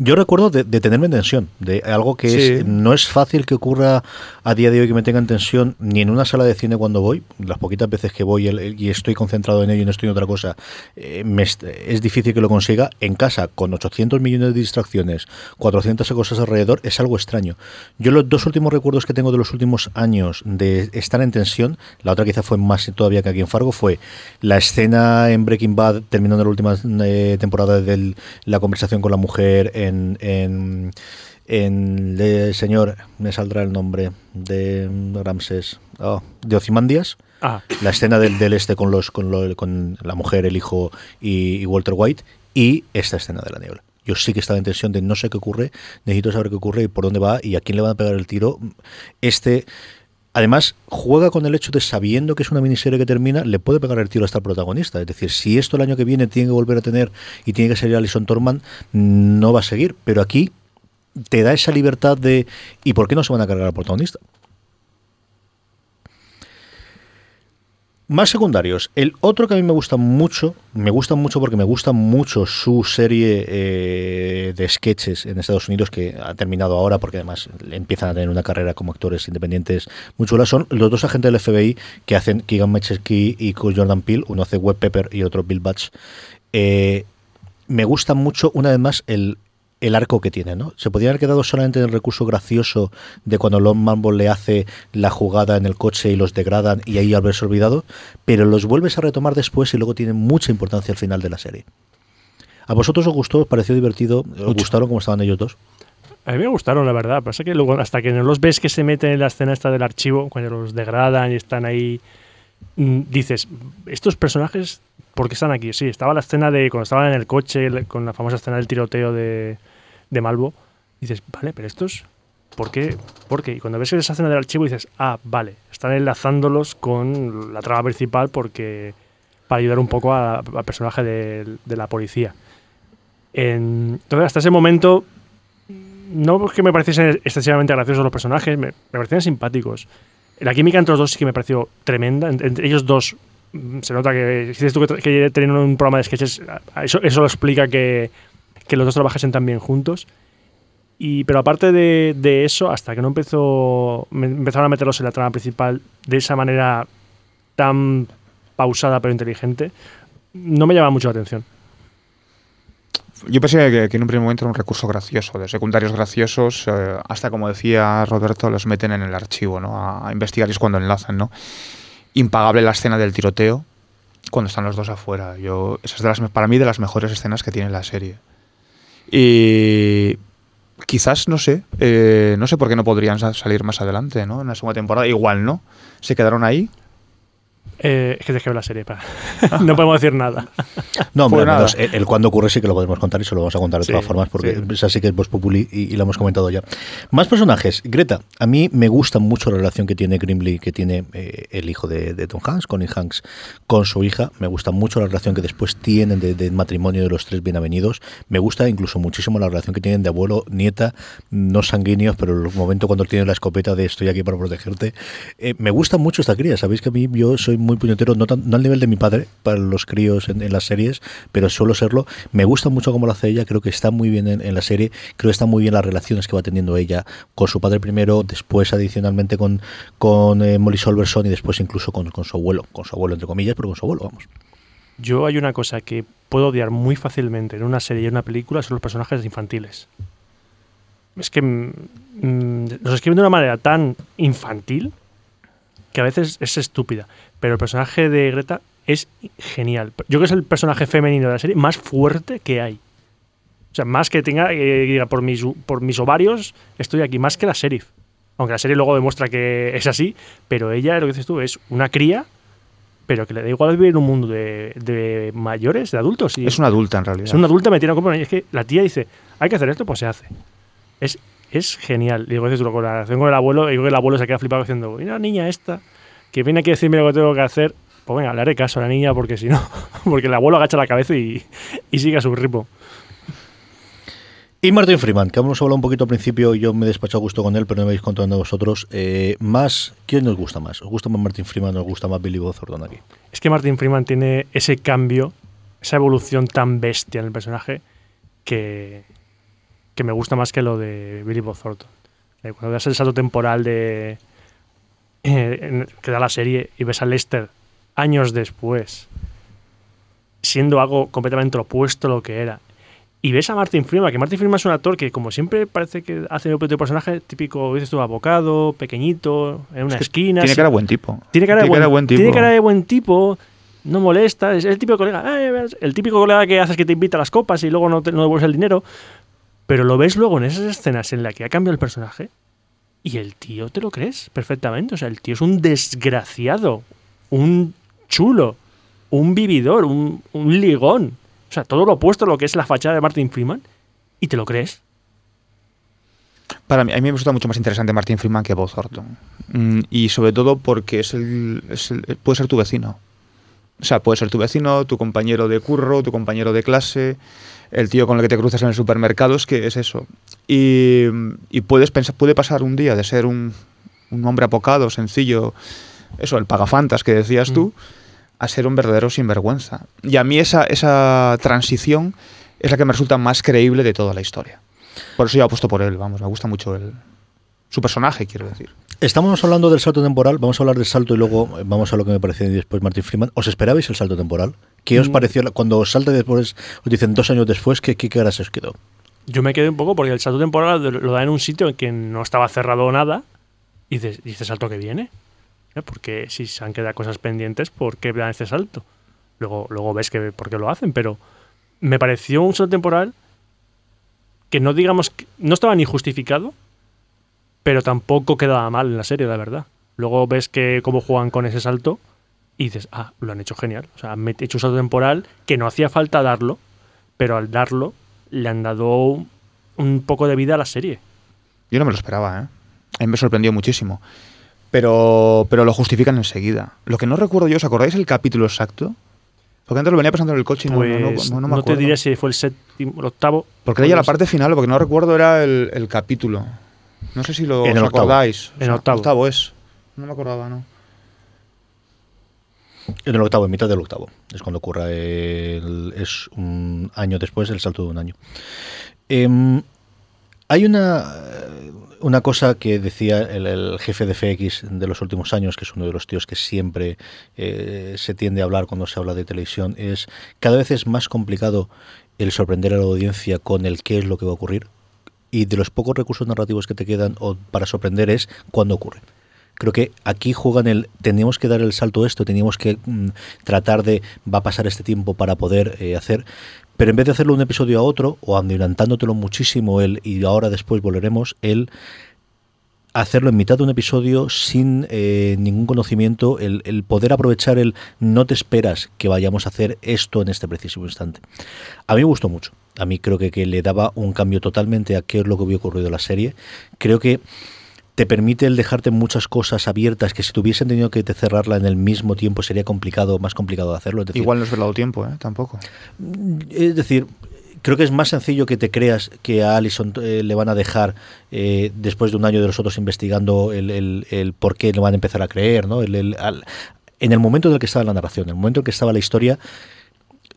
Yo recuerdo de, de tenerme en tensión, de algo que Sí. es, no es fácil que ocurra a día de hoy que me tenga en tensión ni en una sala de cine cuando voy, las poquitas veces que voy y estoy concentrado en ello y no estoy en otra cosa, eh, me es difícil que lo consiga. En casa, con 800 millones de distracciones, 400 cosas alrededor, es algo extraño. Yo los dos últimos recuerdos que tengo de los últimos años de estar en tensión, la otra quizá fue más todavía que aquí en Fargo, fue la escena en Breaking Bad, terminando la última eh, temporada de la conversación con la mujer en, en, en de señor, me saldrá el nombre, de Ramses, oh, de Ozymandias. Ah, La escena del, del este con los con, lo- con la mujer, el hijo y, y Walter White y esta escena de la niebla. yo sí que estaba en tensión de no sé qué ocurre, necesito saber qué ocurre y por dónde va y a quién le van a pegar el tiro. Este Además, juega con el hecho de sabiendo que es una miniserie que termina, le puede pegar el tiro hasta el protagonista. Es decir, si esto el año que viene tiene que volver a tener y tiene que ser Alison Torman, no va a seguir. Pero aquí te da esa libertad de ¿y por qué no se van a cargar al protagonista? Más secundarios. El otro que a mí me gusta mucho, me gusta mucho porque me gusta mucho su serie eh, de sketches en Estados Unidos que ha terminado ahora porque además empiezan a tener una carrera como actores independientes muy chula. Son los dos agentes del FBI que hacen Keegan Michael y Jordan Peele. Uno hace Web Pepper y otro Bill Batch. Eh, me gusta mucho, una vez más, el, el arco que tiene, ¿no? Se podría haber quedado solamente en el recurso gracioso de cuando Lon Mambo le hace la jugada en el coche y los degradan y ahí haberse olvidado, pero los vuelves a retomar después y luego tienen mucha importancia al final de la serie. ¿A vosotros os gustó? ¿Os pareció divertido? ¿Os gustaron cómo estaban ellos dos? A mí me gustaron, la verdad. Pasa que luego, hasta que no los ves que se meten en la escena esta del archivo, cuando los degradan y están ahí, mm, dices, estos personajes, ¿por qué están aquí? Sí, estaba la escena de cuando estaban en el coche, con la famosa escena del tiroteo de, Malvo, dices, vale, pero estos, ¿por qué? ¿Por qué? Y cuando ves esa escena del archivo dices, ah, vale, están enlazándolos con la trama principal porque para ayudar un poco al personaje de, la policía. En- entonces, hasta ese momento, no es que me pareciesen excesivamente graciosos los personajes, me, me parecían simpáticos. La química entre los dos sí que me pareció tremenda. Entre, ellos dos, se nota que, dices tú que, que tienen un programa de sketches, eso, eso lo explica que, que los dos trabajasen tan bien juntos. Y, pero aparte de, de eso, hasta que no empezó, me empezaron a meterlos en la trama principal de esa manera tan pausada pero inteligente, no me llama mucho la atención. Yo pensé que, que en un primer momento era un recurso gracioso, de secundarios graciosos, eh, hasta como decía Roberto, los meten en el archivo, ¿no? A, a investigar y es cuando enlazan, ¿no? Impagable la escena del tiroteo, cuando están los dos afuera. Yo, esa es de las, para mí de las mejores escenas que tiene la serie. Y quizás, no sé, eh, no sé por qué no podrían sa- salir más adelante, ¿no? En la segunda temporada, igual, ¿no? Se quedaron ahí. Eh, es que tienes que ver la serie, para. no podemos decir nada. No, hombre, Pues nada. menos el, el cuándo ocurre sí que lo podemos contar y se lo vamos a contar de Sí, todas formas porque sí. esa sí que es Voz Populi y, y lo hemos comentado ya. Más personajes. Greta, a mí me gusta mucho la relación que tiene Grimley, que tiene eh, el hijo de, de Tom Hanks, Connie Hanks, con su hija. Me gusta mucho la relación que después tienen de, de matrimonio de los tres bienvenidos. Me gusta incluso muchísimo la relación que tienen de abuelo-nieta, no sanguíneos, pero el momento cuando tienen la escopeta de estoy aquí para protegerte. Eh, me gusta mucho esta cría. Sabéis que a mí yo soy muy puñetero, no, al nivel de mi padre para los críos en, las series, pero suelo serlo. Me gusta mucho cómo lo hace ella, creo que está muy bien en, la serie, creo que están muy bien las relaciones que va teniendo ella con su padre primero, después adicionalmente con, con eh, Molly Solverson y después incluso con, con su abuelo, con su abuelo entre comillas, pero con su abuelo, vamos. Yo hay una cosa que puedo odiar muy fácilmente en una serie y en una película, son los personajes infantiles. Es que mm, mm, los escriben de una manera tan infantil que a veces es estúpida. Pero el personaje de Greta es genial. Yo creo que es el personaje femenino de la serie más fuerte que hay. O sea, más que tenga, eh, diga, por mis, por mis ovarios estoy aquí, más que la sheriff. Aunque la serie luego demuestra que es así, pero ella, lo que dices tú, es una cría, pero que le da igual vivir en un mundo de, de mayores, de adultos. Y Es una adulta en realidad. es una adulta metida en Y es que la tía dice, hay que hacer esto, pues se hace. Es, es genial. Y digo, dices tú, con la relación con el abuelo, y digo que el abuelo se queda flipado diciendo, mira niña esta, que viene aquí a decirme lo que tengo que hacer. Pues venga, le haré caso a la niña porque si no, porque el abuelo agacha la cabeza y, y sigue a su ritmo. Y Martin Freeman, que hemos hablado un poquito al principio, yo me he despachado a gusto con él, pero no me habéis contado vosotros. Eh, más, ¿quién nos gusta más? ¿Os gusta más Martin Freeman o os gusta más Billy Bob Thornton aquí? Es que Martin Freeman tiene ese cambio, esa evolución tan bestia en el personaje que, que me gusta más que lo de Billy Bob Thornton. Cuando das el salto temporal de eh, que da la serie y ves a Lester años después siendo algo completamente opuesto a lo que era. Y ves a Martin Freeman, que Martin Freeman es un actor que como siempre parece que hace el propio personaje típico, dices tú, abocado, pequeñito, en una que esquina. Tiene sin- cara de buen tipo. tiene cara, de, buen, tipo. tiene cara de buen tipo, no molesta, es el típico colega, el típico colega que haces que te invita a las copas y luego no, te, no devuelves el dinero. Pero lo ves luego en esas escenas en las que ha cambiado el personaje y el tío te lo crees perfectamente. O sea, el tío es un desgraciado, un chulo, un vividor, un, ligón. O sea, todo lo opuesto a lo que es la fachada de Martin Freeman. y te lo crees. Para mí, a mí me resulta mucho más interesante Martin Freeman que Bob Thornton. Mm, y sobre todo porque es el, es el- puede ser tu vecino. O sea, puede ser tu vecino, tu compañero de curro, tu compañero de clase, el tío con el que te cruzas en el supermercado, es que es eso. Y, y puedes pensar, puede pasar un día de ser un, un hombre apocado, sencillo, eso, el pagafantas que decías tú, a ser un verdadero sinvergüenza. Y a mí esa, esa transición es la que me resulta más creíble de toda la historia. Por eso yo apuesto por él, vamos, me gusta mucho el, su personaje, quiero decir. Estamos hablando del salto temporal, vamos a hablar del salto y luego eh, vamos a lo que me pareció después Martin Freeman. ¿Os esperabais el salto temporal? ¿Qué os Mm. pareció cuando os salta después, os dicen dos años después, qué, qué cara se os quedó? Yo me quedé un poco porque el salto temporal lo da en un sitio en que no estaba cerrado nada y dices, ¿y este salto que viene? ¿Eh? Porque si se han quedado cosas pendientes, ¿por qué dan este salto? Luego, luego ves que por qué lo hacen, pero me pareció un salto temporal que no digamos no estaba ni justificado, pero tampoco quedaba mal en la serie, la verdad. Luego ves que cómo juegan con ese salto y dices, ah, lo han hecho genial. O sea, han hecho un salto temporal que no hacía falta darlo, pero al darlo le han dado un- poco de vida a la serie. Yo no me lo esperaba, ¿eh? A mí me sorprendió muchísimo. Pero, pero lo justifican enseguida. Lo que no recuerdo yo, ¿os acordáis el capítulo exacto? Porque antes lo venía pasando en el coche y no, Pues no, no, no me te acuerdo. diré si fue el séptimo, el octavo. Porque era ya la parte final, porque no recuerdo era el, el capítulo. No sé si lo En os acordáis. En octavo. octavo es. No me acordaba, ¿no? En el octavo, en mitad del octavo. Es cuando ocurra. el- es un año después, el salto de un año. Em, hay una, una cosa que decía el, jefe de FX de los últimos años, que es uno de los tíos que siempre eh, se tiende a hablar cuando se habla de televisión, es cada vez es más complicado el sorprender a la audiencia con el qué es lo que va a ocurrir. Y de los pocos recursos narrativos que te quedan para sorprender es cuándo ocurre. Creo que aquí juegan el teníamos que dar el salto a esto, teníamos que mm, tratar de va a pasar este tiempo para poder eh, hacer, pero en vez de hacerlo un episodio a otro o adelantándotelo muchísimo el y ahora después volveremos el hacerlo en mitad de un episodio sin eh, ningún conocimiento, el, el poder aprovechar el no te esperas que vayamos a hacer esto en este preciso instante. A mí me gustó mucho. A mí creo que, que le daba un cambio totalmente a qué es lo que había ocurrido en la serie. Creo que te permite el dejarte muchas cosas abiertas que si tuviesen tenido que te cerrarla en el mismo tiempo sería complicado, más complicado de hacerlo. Es decir, Igual no os he dado tiempo, ¿eh? Tampoco. es decir, creo que es más sencillo que te creas que a Allison eh, le van a dejar eh, después de un año de los otros investigando el, el- el por qué le van a empezar a creer, ¿no? El- el- al- en el momento en el que estaba la narración, en el momento en el que estaba la historia,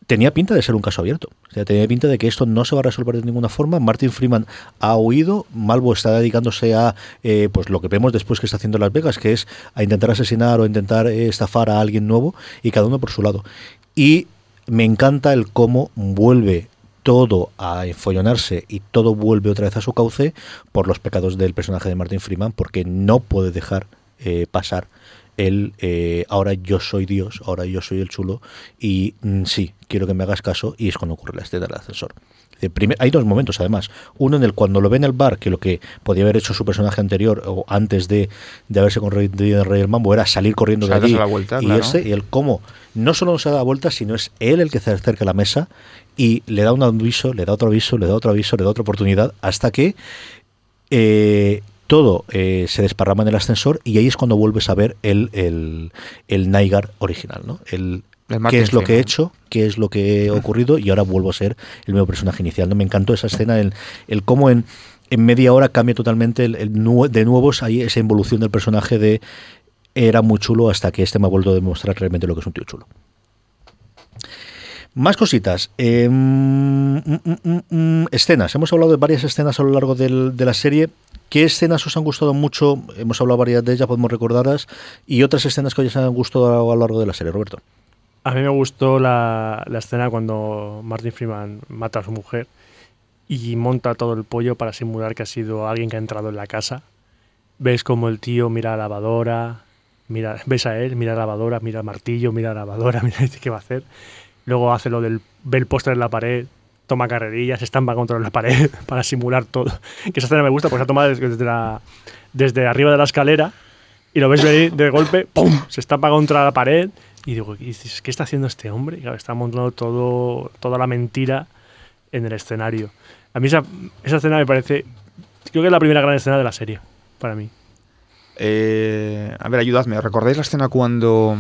tenía pinta de ser un caso abierto. Tenía pinta de que esto no se va a resolver de ninguna forma. Martin Freeman ha huido, Malvo está dedicándose a eh, pues lo que vemos después que está haciendo en Las Vegas, que es a intentar asesinar o intentar eh, estafar a alguien nuevo y cada uno por su lado. Y me encanta el cómo vuelve todo a enfollonarse y todo vuelve otra vez a su cauce por los pecados del personaje de Martin Freeman, porque no puede dejar eh, pasar el eh, ahora yo soy Dios, ahora yo soy el chulo y mm, sí, quiero que me hagas caso y es cuando ocurre la escena del ascensor. Primer- hay dos momentos además, uno en el cuando lo ve en el bar, que lo que podía haber hecho su personaje anterior o antes de, de haberse convertido en Rey del Mambo era salir corriendo O sea, de allí la vuelta, y claro. irse, y el cómo no solo no se da vuelta, sino es él el que se acerca a la mesa y le da un aviso, le da otro aviso, le da otro aviso, le da otra oportunidad, hasta que eh, todo eh, se desparrama en el ascensor y ahí es cuando vuelves a ver el, el, el Nygar original, ¿no? El, qué es lo que he hecho, qué es lo que ha ocurrido y ahora vuelvo a ser el mismo personaje inicial. ¿no? Me encantó esa escena, el, el cómo en, en media hora cambia totalmente el, de nuevo ahí esa involución del personaje de era muy chulo hasta que este me ha vuelto a demostrar realmente lo que es un tío chulo. Más cositas. Eh, escenas. Hemos hablado de varias escenas a lo largo del- de la serie. ¿Qué escenas os han gustado mucho? Hemos hablado varias de ellas, podemos recordarlas. Y otras escenas que os han gustado a lo largo de la serie, Roberto. A mí me gustó la, la escena cuando Martin Freeman mata a su mujer y monta todo el pollo para simular que ha sido alguien que ha entrado en la casa. Ves como el tío mira a la lavadora, mira, ves a él, mira a la lavadora, mira al martillo, mira a la lavadora, mira qué va a hacer. Luego hace lo del ve el póster en la pared, toma carrerillas, estampa contra la pared para simular todo. Que esa escena me gusta porque se ha tomado desde, la- desde arriba de la escalera y lo ves venir de golpe, ¡pum! Se estampa contra la pared y digo, ¿y dices, ¿qué está haciendo este hombre? Está montando todo, toda la mentira en el escenario. A mí esa, esa escena me parece. Creo que es la primera gran escena de la serie, para mí. Eh, a ver, ayudadme. ¿Recordáis la escena cuando,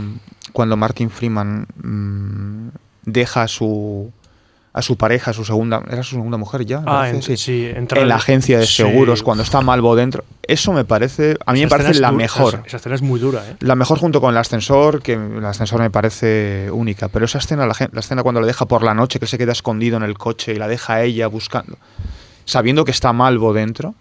cuando Martin Freeman mm, deja a su, a su pareja, a su segunda. ¿Era su segunda mujer ya? Ah, en, sí, entra en la agencia de sí. seguros, cuando está Malvo dentro. Eso me parece. A mí Esa me parece la mejor. Esa, esa escena es muy dura, ¿eh? La mejor junto con el ascensor, que el ascensor me parece única. Pero esa escena, la, la escena cuando la deja por la noche, que se queda escondido en el coche y la deja a ella buscando, sabiendo que está Malvo dentro,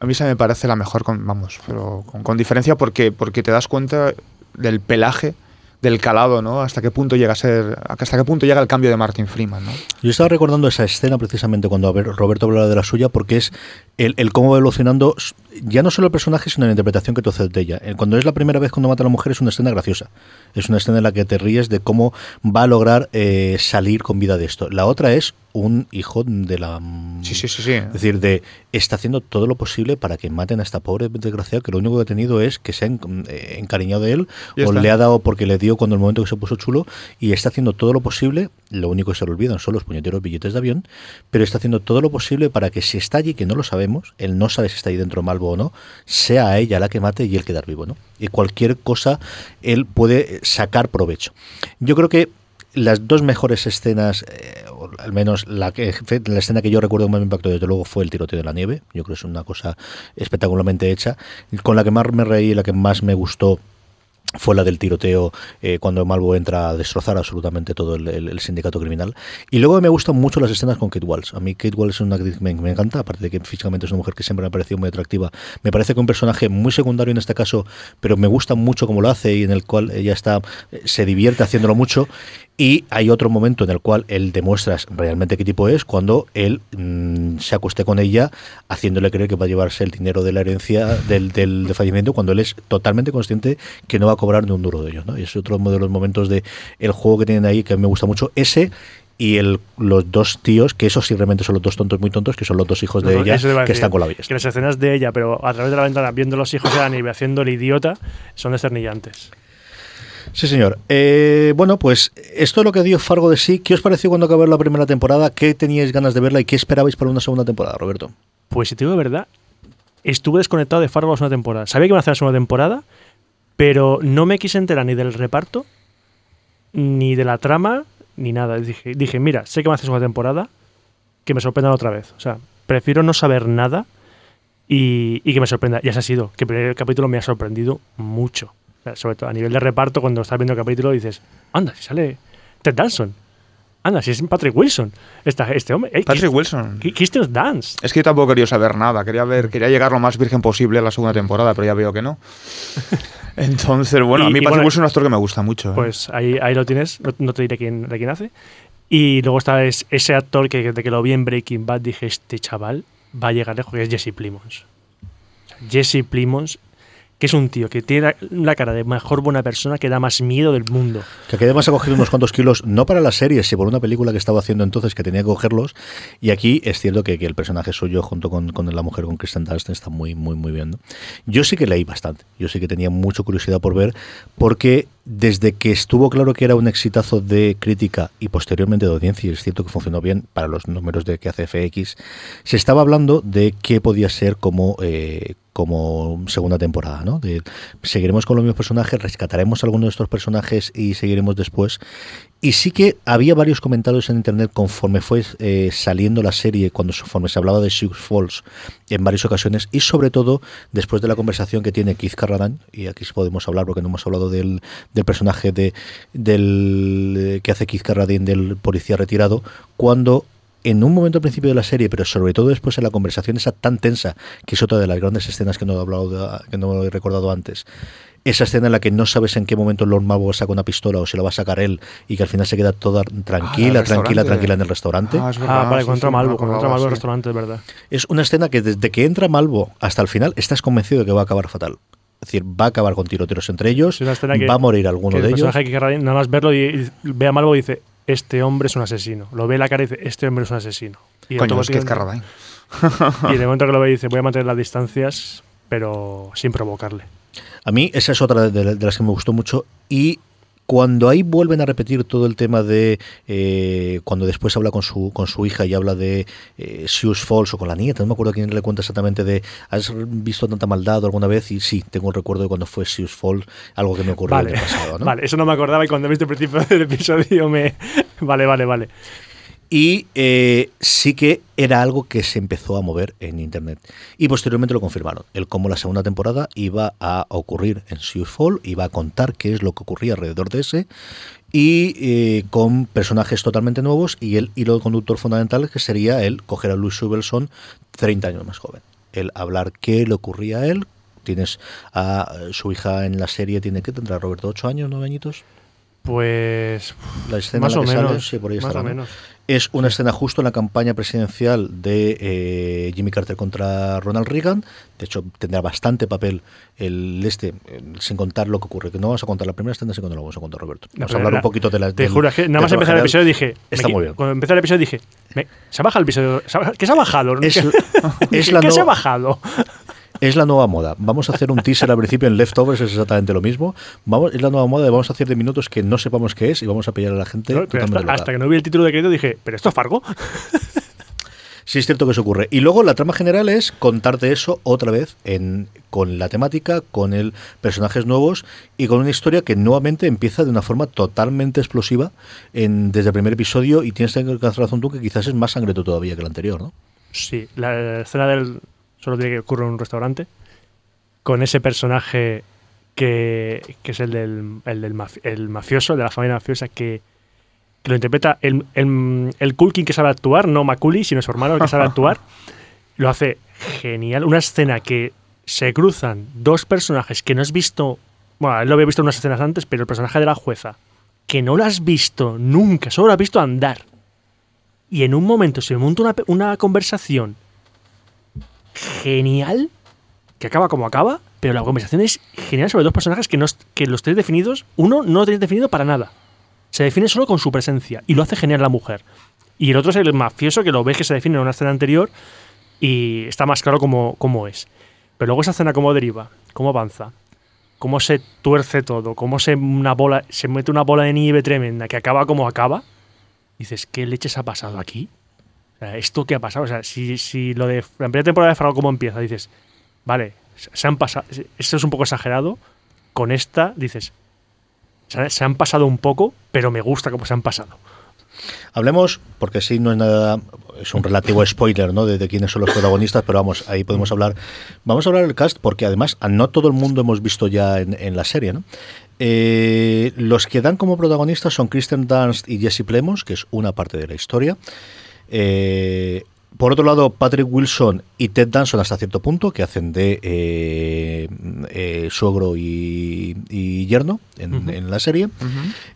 a mí esa me parece la mejor, con, vamos, pero con, con diferencia porque, porque te das cuenta del pelaje, del calado, ¿no? Hasta qué punto llega a ser, hasta qué punto llega el cambio de Martin Freeman, ¿no? Yo estaba recordando esa escena precisamente cuando Roberto hablaba de la suya, porque es el, cómo va evolucionando, ya no solo el personaje, sino la interpretación que tú haces de ella. Eh, Cuando es la primera vez cuando mata a la mujer es una escena graciosa. Es una escena en la que te ríes de cómo va a lograr eh, salir con vida de esto. La otra es un hijo de la... mm, Sí, sí, sí, sí. Es decir, de está haciendo todo lo posible para que maten a esta pobre desgraciada que lo único que ha tenido es que se ha eh, encariñado de él Ya o está. le ha dado porque le dio cuando el momento que se puso chulo y está haciendo todo lo posible, lo único que se le olvidan son los puñeteros billetes de avión, pero está haciendo todo lo posible para que si está allí, que no lo sabemos, él no sabe si está ahí dentro Malvo o no, sea a ella la que mate y él quedar vivo, ¿no? Y cualquier cosa él puede sacar provecho. Yo creo que las dos mejores escenas, eh, al menos la, que, la escena que yo recuerdo con más impacto, desde luego, fue el tiroteo de la nieve. Yo creo que es una cosa espectacularmente hecha. Con la que más me reí la que más me gustó fue la del tiroteo eh, cuando Malvo entra a destrozar absolutamente todo el, el- el sindicato criminal. Y luego me gustan mucho las escenas con Kate Walsh. A mí Kate Walsh es una actriz que me, me encanta, aparte de que físicamente es una mujer que siempre me ha parecido muy atractiva. Me parece que un personaje muy secundario en este caso, pero me gusta mucho cómo lo hace y en el cual ella está eh, se divierte haciéndolo mucho. Y hay otro momento en el cual él demuestra realmente qué tipo es cuando él mm, se acueste con ella haciéndole creer que va a llevarse el dinero de la herencia del, del, del fallecimiento cuando él es totalmente consciente que no va a cobrar ni un duro de ellos. ¿no? Y es otro de los momentos de el juego que tienen ahí que a mí me gusta mucho. Ese y el, los dos tíos, que esos sí realmente son los dos tontos muy tontos, que son los dos hijos de No, ella que están con la Que belleza. las escenas de ella, pero a través de la ventana, viendo los hijos de la nieve haciendo el idiota, son desternillantes. Sí, señor. Eh, bueno, pues esto es lo que dio Fargo de sí. ¿Qué os pareció cuando acabó la primera temporada? ¿Qué teníais ganas de verla y qué esperabais para una segunda temporada, Roberto? Pues si te digo de verdad, estuve desconectado de Fargo la segunda temporada. Sabía que iban a hacer la segunda temporada, pero no me quise enterar ni del reparto, ni de la trama, ni nada. Dije, dije mira, sé que van a hacer segunda temporada, que me sorprendan otra vez. O sea, prefiero no saber nada y, y que me sorprenda. Y así ha sido, que el primer capítulo me ha sorprendido mucho. O sea, sobre todo a nivel de reparto, cuando estás viendo el capítulo dices, anda, si sale Ted Danson. Anda, si es Patrick Wilson. Esta, este hombre. Patrick Kirsten- Wilson. Kirsten Dance. Es que yo tampoco quería saber nada, quería ver, quería llegar lo más virgen posible a la segunda temporada, pero ya veo que no. Entonces, bueno, Y- a mí Patrick bueno, es un actor que me gusta mucho. ¿eh? Pues ahí, ahí lo tienes, no, no te diré quién, de quién hace. Y luego está es- ese actor que de que lo vi en Breaking Bad dije, este chaval va a llegar lejos, que es Jesse Plimons. Jesse Plimons, que es un tío que tiene la, cara de mejor buena persona que da más miedo del mundo. Que además ha cogido unos cuantos kilos, no para la serie, sino por una película que estaba haciendo entonces que tenía que cogerlos. Y aquí es cierto que, que el personaje suyo, junto con, con la mujer, con Kristen Dunst, está muy, muy, muy bien. Yo sí que leí bastante. Yo sí que tenía mucha curiosidad por ver, porque desde que estuvo claro que era un exitazo de crítica y posteriormente de audiencia, y es cierto que funcionó bien para los números de que hace FX, se estaba hablando de qué podía ser como. eh, como segunda temporada, ¿no? De, seguiremos con los mismos personajes, rescataremos algunos de estos personajes y seguiremos después. Y sí que había varios comentarios en internet conforme fue eh, saliendo la serie, cuando conforme se hablaba de Sioux Falls en varias ocasiones, y sobre todo después de la conversación que tiene Keith Carradine, y aquí podemos hablar porque no hemos hablado del, del personaje de, del que hace Keith Carradine del policía retirado, cuando en un momento al principio de la serie, pero sobre todo después en la conversación esa tan tensa, que es otra de las grandes escenas que no he hablado de- que no he recordado antes. Esa escena en la que no sabes en qué momento Lord Marvo saca una pistola o si la va a sacar él y que al final se queda toda tranquila, tranquila, restaurante. tranquila en el restaurante. Ah, es verdad, Ah, vale, sí, contra sí, Malvo, contra Malvo el sí. restaurante, es verdad. Es una escena que desde que entra Malvo hasta el final estás convencido de que va a acabar fatal. Es decir, va a acabar con tiroteos entre ellos, Es una escena que- va a morir Que alguno el de ellos. personaje que querrá nada más verlo y, y ve a Malvo y dice, este hombre es un asesino. Lo ve en la cara y dice, este hombre es un asesino. Y Coño, es automáticamente- Carradine. Y el momento que lo ve dice, voy a mantener las distancias, pero sin provocarle. A mí esa es otra de, de las que me gustó mucho y cuando ahí vuelven a repetir todo el tema de eh, cuando después habla con su con su hija y habla de eh, Sioux Falls o con la nieta, no me acuerdo quién le cuenta exactamente de ¿has visto tanta maldad alguna vez? Y sí, tengo un recuerdo de cuando fue Sioux Falls, algo que me ocurrió Vale, el pasado, ¿no? vale, eso no me acordaba y cuando he visto el principio del episodio me... Vale, vale, vale. Y eh, sí que era algo que se empezó a mover en Internet. Y posteriormente lo confirmaron. El cómo la segunda temporada iba a ocurrir en Sioux Fall, iba a contar qué es lo que ocurría alrededor de ese. Y eh, con personajes totalmente nuevos y el hilo conductor fundamental que sería el coger a Louis Subelson 30 años más joven. El hablar qué le ocurría a él. Tienes a eh, su hija en la serie, tiene que tendrá Roberto 8 años, 9 añitos. Pues... La escena Más en la o sale, menos. sí, por ahí más estará, o ¿no? Es una escena justo en la campaña presidencial de eh, Jimmy Carter contra Ronald Reagan. De hecho, tendrá bastante papel el este, sin contar lo que ocurre. Que no vamos a contar la primera escena, sí que no lo vamos a contar, Roberto. Vamos a hablar un poquito de la. Te del- juro, que nada más empezar el episodio dije... Está me- muy bien. Cuando empezó el episodio dije... me- ¿Se ha bajado el episodio? ¿Se ha- ¿Qué se ha bajado? Es- ¿Qué, es ¿qué la se ha bajado? Es la nueva moda. Vamos a hacer un teaser al principio en Leftovers, es exactamente lo mismo. Vamos, es la nueva moda de vamos a hacer de minutos que no sepamos qué es y vamos a pillar a la gente No, pero totalmente hasta, que no vi el título de crédito dije, ¿pero esto es Fargo? Sí, es cierto que eso ocurre. Y luego la trama general es contarte eso otra vez en, con la temática, con el personajes nuevos y con una historia que nuevamente empieza de una forma totalmente explosiva en, desde el primer episodio y tienes que alcanzar razón tú que quizás es más sangriento todavía que el anterior, ¿no? Sí, la escena del... Solo tiene que ocurrir en un restaurante. Con ese personaje que, que es el del, el del maf- el mafioso, de la familia mafiosa, que, que lo interpreta el, el, el Culkin que sabe actuar, no Macaulay, sino su hermano el que sabe actuar. Lo hace genial. Una escena que se cruzan dos personajes que no has visto... Bueno, él lo había visto en unas escenas antes, pero el personaje de la jueza, que no lo has visto nunca, solo lo has visto andar. Y en un momento se monta una, una conversación genial, que acaba como acaba, pero la conversación es genial sobre dos personajes que, no, que los tenéis definidos. Uno no lo tenéis definido para nada. Se define solo con su presencia y lo hace genial la mujer. Y el otro es el mafioso que lo ves que se define en una escena anterior y está más claro cómo, cómo es. Pero luego esa escena cómo deriva, cómo avanza, cómo se tuerce todo, cómo se, una bola, se mete una bola de nieve tremenda que acaba como acaba. Dices, ¿qué leches ha pasado aquí? ¿Esto qué ha pasado? O sea, si, si lo de la primera temporada de Fargo cómo empieza, dices, vale, se han pasado, esto es un poco exagerado. Con esta dices, se han- pasado un poco, pero me gusta cómo se han pasado. Hablemos, porque sí, no es nada, es un relativo spoiler, ¿no? De, quiénes son los protagonistas, pero vamos, ahí podemos hablar. Vamos a hablar del cast, porque además no todo el mundo hemos visto ya en, en la serie, ¿no? Eh, los que dan como protagonistas son Kristen Dunst y Jesse Plemons, que es una parte de la historia. Eh, por otro lado, Patrick Wilson y Ted Danson hasta cierto punto, que hacen de eh, eh, suegro y, y yerno en, la serie.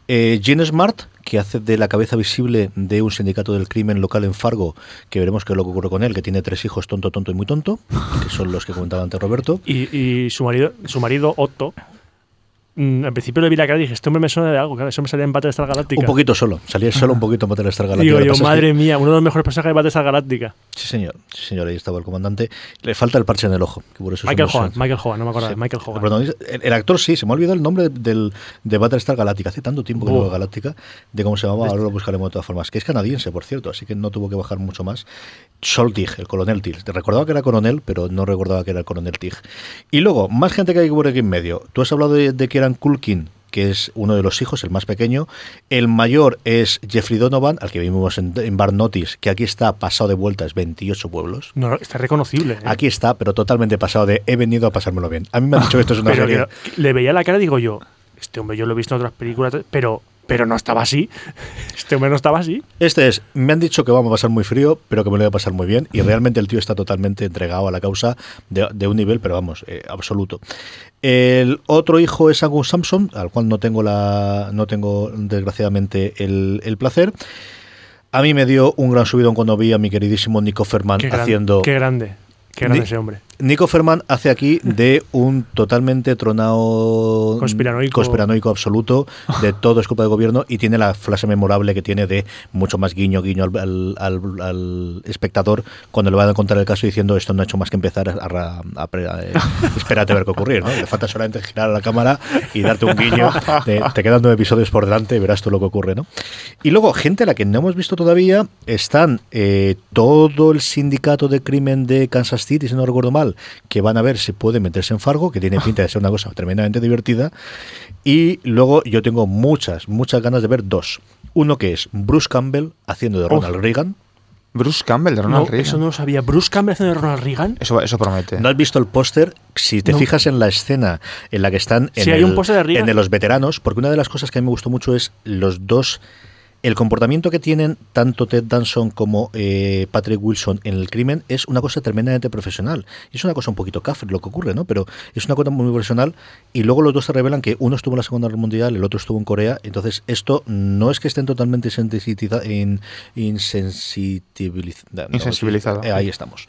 Eh, Gene Smart, que hace de la cabeza visible de un sindicato del crimen local en Fargo, que veremos qué es lo que ocurre con él, que tiene tres hijos, tonto, tonto y muy tonto, que son los que comentaba antes Roberto. Y, y su marido, su marido Otto, al principio le vi la cara y dije, este hombre me suena de algo, claro, eso me salía en Battlestar Galáctica. Un poquito solo, salía solo un poquito en Battlestar Galactica. Digo que yo, es que- madre mía, uno de los mejores personajes de Battlestar Galáctica. Sí, señor, sí, señor, ahí estaba el comandante. Le falta el parche en el ojo, que por eso Michael Hogan, Michael Hogan, no me acuerdo, Sí. Michael El, Hogan. el- el actor sí, se me ha olvidado el nombre del, de Battlestar Galáctica. Hace tanto tiempo que no Buah. veo Galáctica, de cómo se llamaba, ahora lo buscaremos de todas formas. Que es canadiense, por cierto, así que no tuvo que bajar mucho más. Sol Tig, el coronel Tig. Te recordaba que era coronel, pero no recordaba que era el coronel Tig. Y luego, más gente que hay que por aquí en medio. Tú has hablado de, de Kieran Culkin, que es uno de los hijos, el más pequeño. El mayor es Jeffrey Donovan, al que vimos en, en Bar Notice, que aquí está pasado de vueltas 28 pueblos. No, no, está reconocible. ¿eh? Aquí está, pero totalmente pasado de he venido a pasármelo bien. A mí me han dicho que esto es una pero serie. le veía la cara y digo yo, este hombre yo lo he visto en otras películas, pero, pero no estaba así. Este hombre no estaba así. Este es, me han dicho que vamos a pasar muy frío, pero que me lo voy a pasar muy bien. Y realmente el tío está totalmente entregado a la causa de, de un nivel, pero vamos, eh, absoluto. El otro hijo es Angus Sampson, al cual no tengo la, no tengo desgraciadamente el, el placer. A mí me dio un gran subidón cuando vi a mi queridísimo Nico Ferman Qué, gran- haciendo qué grande, qué grande Ni- ese hombre. Nico Ferman hace aquí de un totalmente tronado Conspiranoico. conspiranoico absoluto, de todo es culpa del gobierno y tiene la frase memorable que tiene de mucho más guiño guiño al, al- al- al espectador cuando le van a contar el caso diciendo esto no ha hecho más que empezar a, a- a- a- eh, espérate a ver qué ocurrir, ¿no? Le falta solamente girar a la cámara y darte un guiño de, te quedan nueve episodios por delante y verás tú lo que ocurre, ¿no? Y luego, gente a la que no hemos visto todavía, están eh, todo el sindicato de crimen de Kansas City, si no recuerdo mal, que van a ver si puede meterse en Fargo, que tiene pinta de ser una cosa tremendamente divertida. Y luego yo tengo muchas, muchas ganas de ver dos. Uno que es Bruce Campbell haciendo de Ronald Reagan. Bruce Campbell de No, Ronald Reagan. eso no lo sabía. Bruce Campbell haciendo de Ronald Reagan. Eso, eso promete. ¿No has visto el póster? Si te No. fijas en la escena en la que están en, Sí, hay un el- de en los veteranos, porque una de las cosas que a mí me gustó mucho es los dos, el comportamiento que tienen tanto Ted Danson como eh, Patrick Wilson en el crimen es una cosa tremendamente profesional. Es una cosa un poquito cafre lo que ocurre, ¿no? Pero es una cosa muy profesional y luego los dos se revelan que uno estuvo en la Segunda Guerra Mundial, el otro estuvo en Corea. Entonces esto no es que estén totalmente in- insensibilizados. Insensibilizados. Eh, ahí estamos.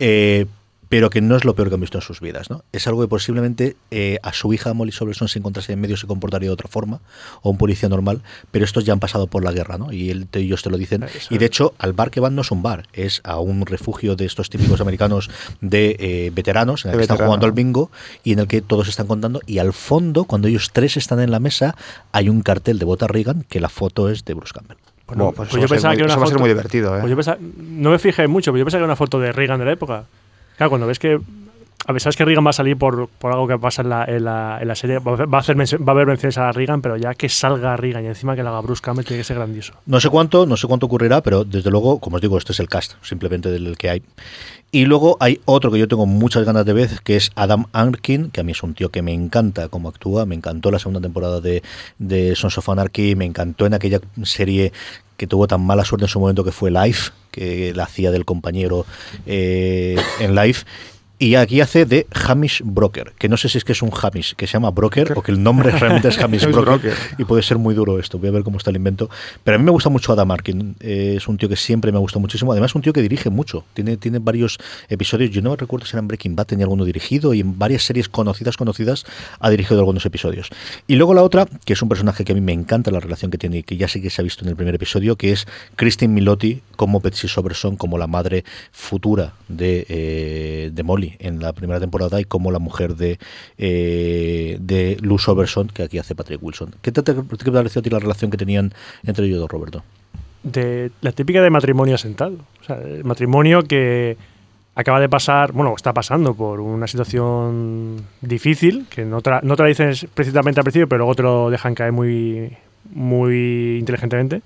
Eh, pero que no es lo peor que han visto en sus vidas, ¿no? Es algo que posiblemente eh, a su hija Molly Sobreson si encontrase en medio se comportaría de otra forma, o un policía normal, pero estos ya han pasado por la guerra, ¿no? Y él- ellos te lo dicen. Eso Y de hecho, al bar que van no es un bar, es a un refugio de estos típicos americanos de eh, veteranos, en el De que están jugando al bingo y en el que todos están contando. Y al fondo, cuando ellos tres están en la mesa, hay un cartel de Bota Reagan que la foto es de Bruce Campbell. Bueno, pues pues eso yo pensaba muy- que era eso una va a ser foto- muy divertido, ¿eh? Pues yo pensaba- no me fijé mucho, pero yo pensaba que era una foto de Reagan de la época. Claro, cuando ves que. A ver, sabes que Reagan va a salir por, por algo que pasa en la, en la, la serie. Va a, hacer va a haber menciones a Reagan, pero ya que salga Reagan y encima que lo haga Bruce Campbell tiene que ser grandioso. No sé cuánto, no sé cuánto ocurrirá, pero desde luego, como os digo, este es el cast, simplemente del que hay. Y luego hay otro que yo tengo muchas ganas de ver, que es Adam Arkin, que a mí es un tío que me encanta cómo actúa, me encantó la segunda temporada de, de Sons of Anarchy, me encantó en aquella serie que tuvo tan mala suerte en su momento que fue Life, que la hacía del compañero eh, en Life. Y aquí hace de Hamish Broker, que no sé si es que es un Hamish, que se llama Broker, o que el nombre realmente es Hamish Broker, Broker. y puede ser muy duro esto. Voy a ver cómo está el invento. Pero a mí me gusta mucho Adam Arkin. eh, es un tío que siempre me gusta muchísimo. Además, es un tío que dirige mucho. Tiene, tiene varios episodios. Yo no recuerdo si era en Breaking Bad, tenía alguno dirigido. Y en varias series conocidas, conocidas, ha dirigido algunos episodios. Y luego la otra, que es un personaje que a mí me encanta la relación que tiene y que ya sé que se ha visto en el primer episodio, que es Christine Milotti como Betsy Soberson, como la madre futura de, eh, de Molly en la primera temporada y como la mujer de, eh, de Lou Soberson, que aquí hace Patrick Wilson. ¿Qué te, te, te pareció a ti la relación que tenían entre ellos dos, Roberto? la típica de matrimonio asentado. El matrimonio que acaba de pasar, bueno, está pasando por una situación difícil, que no, tra- no te la dicen al principio, pero luego te lo dejan caer muy, muy inteligentemente.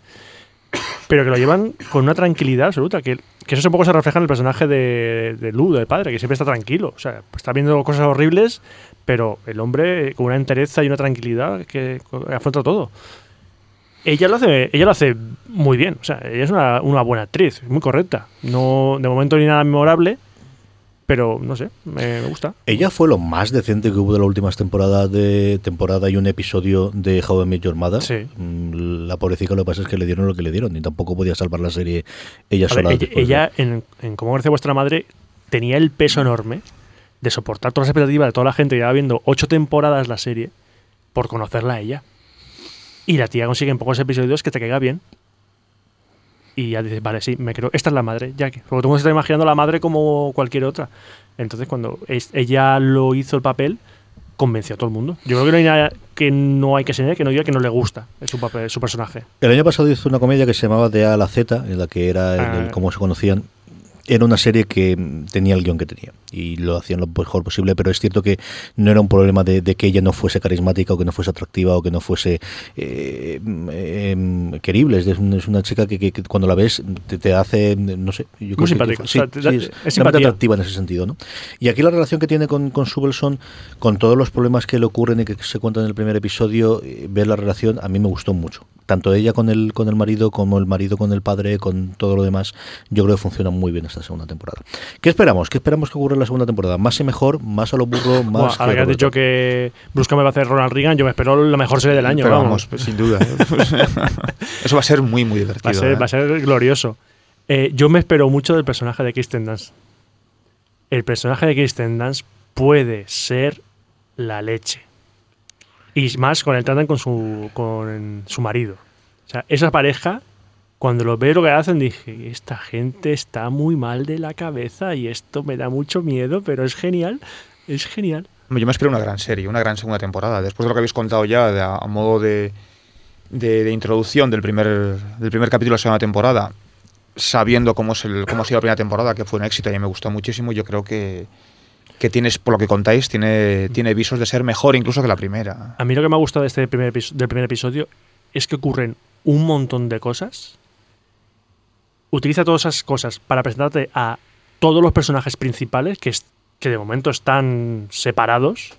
Pero que lo llevan con una tranquilidad absoluta, que, que eso un poco se refleja en el personaje de, de Lu, del padre, que siempre está tranquilo. O sea, está viendo cosas horribles, pero el hombre con una entereza y una tranquilidad que afronta todo. Ella lo hace, ella lo hace muy bien. O sea, ella es una, una buena actriz, muy correcta. No, de momento ni nada memorable, pero no sé, me, me gusta. Ella fue lo más decente que hubo de las últimas temporadas de temporada y un episodio de How I Met Your Mother. Sí. La pobrecita lo que pasa es que le dieron lo que le dieron y tampoco podía salvar la serie ella A ver, sola. ella, ella, en, en Cómo conoce vuestra madre, tenía el peso enorme de soportar todas las expectativas de toda la gente que llevaba viendo ocho temporadas la serie por conocerla a ella. Y la tía consigue en pocos episodios que te caiga bien. Y ya dices, vale, sí, me creo, esta es la madre, ya que. Porque todo el mundo se está imaginando a la madre como cualquier otra. Entonces, cuando es- ella lo hizo el papel, convenció a todo el mundo. Yo creo que no hay nada que no hay que enseñar que no diga que no le gusta su papel, su personaje. El año pasado hizo una comedia que se llamaba De A a la Z, en la que era el- Ah. el cómo se conocían. Era una serie que mm, tenía el guion que tenía y lo hacían lo mejor posible, pero es cierto que no era un problema de, de que ella no fuese carismática o que no fuese atractiva o que no fuese eh, em, querible. Es, un- es una chica que, que- que cuando la ves te, te hace, no sé, yo creo que- o sea, te da- sí, es atractiva en ese sentido. ¿no? Y aquí la relación que tiene con, con Subelson, con todos los problemas que le ocurren y que se cuentan en el primer episodio, eh, ver la relación a mí me gustó mucho. Tanto ella con el, con el marido como el marido con el padre, con todo lo demás, yo creo que funciona muy bien esta segunda temporada. ¿Qué esperamos? ¿Qué esperamos que ocurra en la segunda temporada? ¿Más y mejor? ¿Más a lo burro? ¿Más ahora que has dicho que Bruce Campbell va a hacer Ronald Reagan, yo me espero la mejor serie del año. Pero vamos. vamos, pues, sin duda. ¿eh? Pues, eso va a ser muy, muy divertido. Va a ser, ¿eh? va a ser glorioso. Eh, yo me espero mucho del personaje de Kristen Dunst. el personaje de Kristen Dance puede ser la leche. Y más con el tratan con su, con su marido. O sea, esa pareja, cuando lo veo lo que hacen, dije, esta gente está muy mal de la cabeza y esto me da mucho miedo, pero es genial, es genial. Yo me espero una gran serie, una gran segunda temporada. Después de lo que habéis contado ya, de- a, modo de, de- de introducción del primer, del primer capítulo de la segunda temporada, sabiendo cómo, es el, cómo ha sido la primera temporada, que fue un éxito y me gustó muchísimo, yo creo que, que tienes, por lo que contáis, tiene, tiene visos de ser mejor incluso que la primera. A mí lo que me ha gustado de este primer del primer episodio es que ocurren un montón de cosas. Utiliza todas esas cosas para presentarte a todos los personajes principales que, es- que de momento están separados.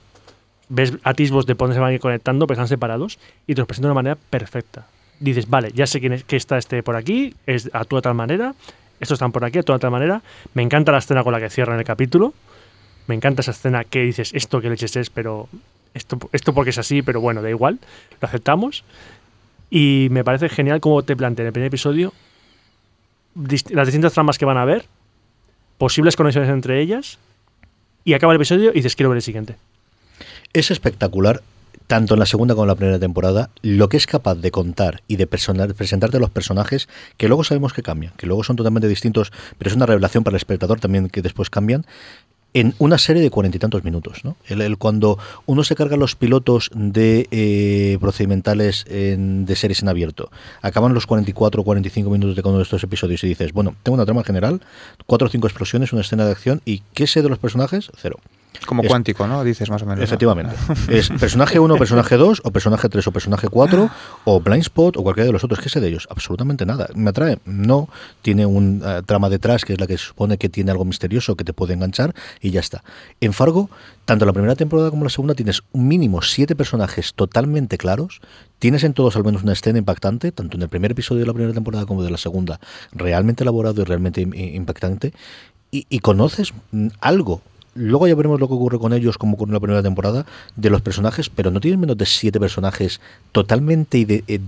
Ves atisbos de dónde se van a ir conectando, pero están separados y te los presenta de una manera perfecta. Dices, vale, ya sé quién es, que está este por aquí, es, actúa de tal manera, estos están por aquí, actúa de tal manera. Me encanta la escena con la que cierran el capítulo. Me encanta esa escena que dices, esto que leches es, pero esto, esto porque es así, pero bueno, da igual, lo aceptamos. Y me parece genial cómo te plantea en el primer episodio las distintas tramas que van a haber, posibles conexiones entre ellas, y acaba el episodio y dices, quiero ver el siguiente. Es espectacular, tanto en la segunda como en la primera temporada, lo que es capaz de contar y de presentarte a los personajes que luego sabemos que cambian, que luego son totalmente distintos, pero es una revelación para el espectador también que después cambian. En una serie de cuarenta y tantos minutos, ¿no? El, cuando uno se carga los pilotos de eh, procedimentales en- de series en abierto, acaban los 44 o 45 minutos de cada uno de estos episodios y dices, bueno, tengo una trama general, cuatro o cinco explosiones, una escena de acción y ¿qué sé de los personajes? Cero. Como Es- cuántico, ¿no? Dices más o menos. ¿no? Efectivamente. Es personaje 1, personaje 2, o personaje 3, o personaje 4, o Blind Spot, o cualquiera de los otros. ¿Qué sé de ellos? Absolutamente nada. ¿Me atrae? No. Tiene un eh, trama detrás, que es la que se supone que tiene algo misterioso que te puede enganchar, y ya está. En Fargo, tanto la primera temporada como la segunda, tienes un mínimo siete personajes totalmente claros. Tienes en todos al menos una escena impactante, tanto en el primer episodio de la primera temporada como de la segunda, realmente elaborado y realmente im- impactante. Y, y conoces mm, algo Luego ya veremos lo que ocurre con ellos, como ocurrió en la primera temporada, de los personajes, pero no tienen menos de siete personajes totalmente eh,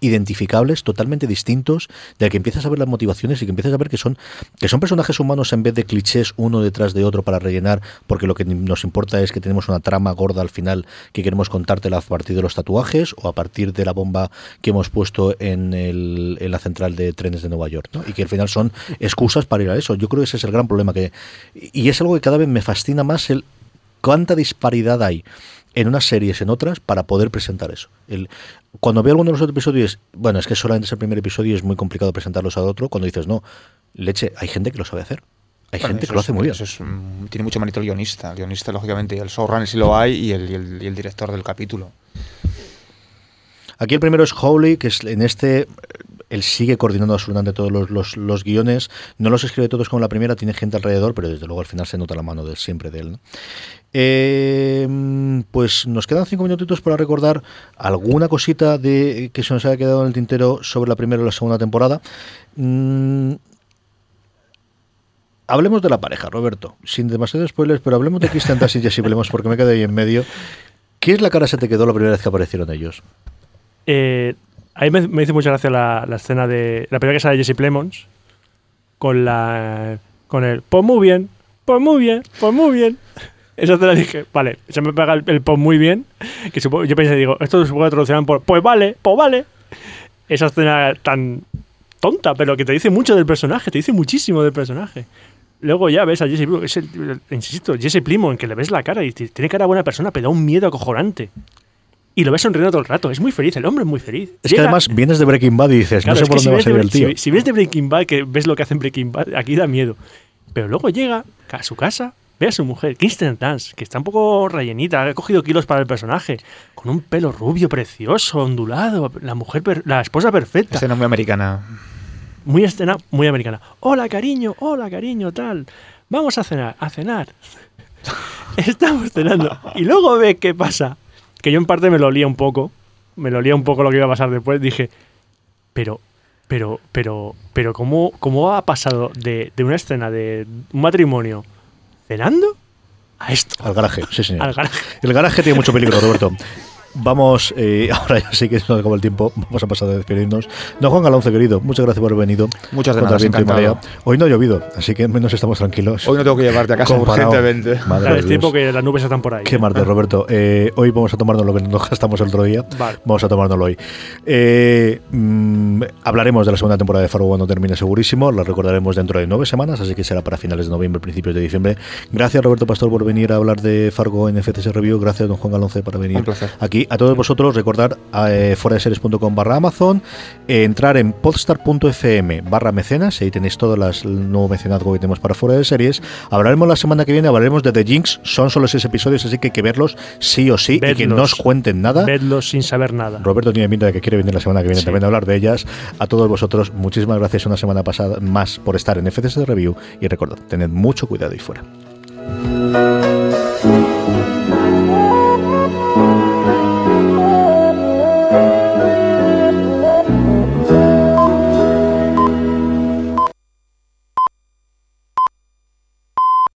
identificables, totalmente distintos, de que empiezas a ver las motivaciones y que empiezas a ver que son, que son personajes humanos en vez de clichés uno detrás de otro para rellenar, porque lo que nos importa es que tenemos una trama gorda al final que queremos contártela a partir de los tatuajes o a partir de la bomba que hemos puesto en, el- en la central de trenes de Nueva York, ¿no? y que al final son excusas para ir a eso. Yo creo que ese es el gran problema que y es algo que cada vez me fascina más el cuánta disparidad hay en unas series, en otras, para poder presentar eso. El, cuando veo alguno de los otros episodios, bueno, es que solamente es el primer episodio y es muy complicado presentarlos al otro, cuando dices, no, leche, hay gente que lo sabe hacer. Hay Bueno, gente que lo es- hace muy bien. eso es, mm, tiene mucho mérito el guionista. El guionista, lógicamente, y el showrunner sí lo hay, y el, y el- y el director del capítulo. Aquí el primero es Howley, que es en este él sigue coordinando absolutamente todos los, los, los guiones. No los escribe todos como la primera, tiene gente alrededor, pero desde luego al final se nota la mano siempre de él. Eh, pues nos quedan cinco minutitos para recordar alguna cosita de que se nos haya quedado en el tintero sobre la primera y la segunda temporada. Mm, Hablemos de la pareja, Roberto, sin demasiados spoilers, pero hablemos de Kristen Dunst y Jesse Plemons porque me quedé ahí en medio. ¿Qué es la cara se te quedó la primera vez que aparecieron ellos? Eh, a mí me, me hizo mucha gracia la, escena de. La primera que sale de Jesse Plemons. Con la. Con el. Pues muy bien. Pues muy bien. Pues muy bien. Esa escena dije, vale, se me pega el, el pues muy bien. Que yo pensé, digo, esto supongo que traducirán por pues vale, pues vale. Esa escena tan tonta, pero que te dice mucho del personaje, te dice muchísimo del personaje. Luego ya ves a Jesse Plemons, insisto, Jesse Plemons, que le ves la cara y tiene cara de buena persona, pero da un miedo acojonante. Y lo ves sonriendo todo el rato, es muy feliz, el hombre es muy feliz. Es que además vienes de Breaking Bad y dices, Claro, no sé por si dónde va a salir el tío. Si, si ves de Breaking Bad, que ves lo que hacen Breaking Bad, aquí da miedo. Pero luego llega a su casa, ve a su mujer, Kristen Dance, que está un poco rellenita, ha cogido kilos para el personaje, con un pelo rubio, precioso, ondulado, la mujer, per- la esposa perfecta. Escena muy americana. Muy escena, muy americana. Hola, cariño, hola, cariño, tal. Vamos a cenar, a cenar. Estamos cenando. Y luego ve qué pasa. Que yo en parte me lo olía un poco. Me lo olía un poco lo que iba a pasar después. Dije, pero, pero, pero, pero, ¿cómo, cómo ha pasado de, de una escena de un matrimonio cenando a esto? Al garaje, sí, señor. Al garaje. El garaje tiene mucho peligro, Roberto. vamos, eh, ahora ya sí que se nos acabó el tiempo, vamos a pasar a despedirnos. Don Juan Galonce, querido, muchas gracias por haber venido. Muchas marea. Hoy no ha llovido, así que menos estamos tranquilos. Hoy no tengo que llevarte a casa Comparado. urgentemente. Madre es Dios. tiempo que las nubes están por ahí. Qué martes, Roberto. Eh, hoy vamos a tomarnos lo que nos gastamos el otro día. Vale. Vamos a tomárnoslo hoy. Eh, mm, hablaremos de la segunda temporada de Fargo cuando termine segurísimo. La recordaremos dentro de nueve semanas, así que será para finales de noviembre, principios de diciembre. Gracias, Roberto Pastor, por venir a hablar de Fargo en FCS Review. Gracias, don Juan Galonce, por venir Un placer. aquí. A todos vosotros, recordar eh, foradeseries.com barra Amazon, eh, entrar en podstar.fm barra mecenas, ahí tenéis todas las el nuevo mecenazgo que tenemos para fuera de series. Hablaremos la semana que viene, hablaremos de The Jinx, son solo seis episodios, así que hay que verlos sí o sí y que Vedlos. no os cuenten nada. Vedlos sin saber nada. Roberto tiene pinta de que quiere venir la semana que viene Sí. también a hablar de ellas. A todos vosotros, muchísimas gracias una semana pasada más por estar en FCS Review y recordad, tened mucho cuidado y fuera.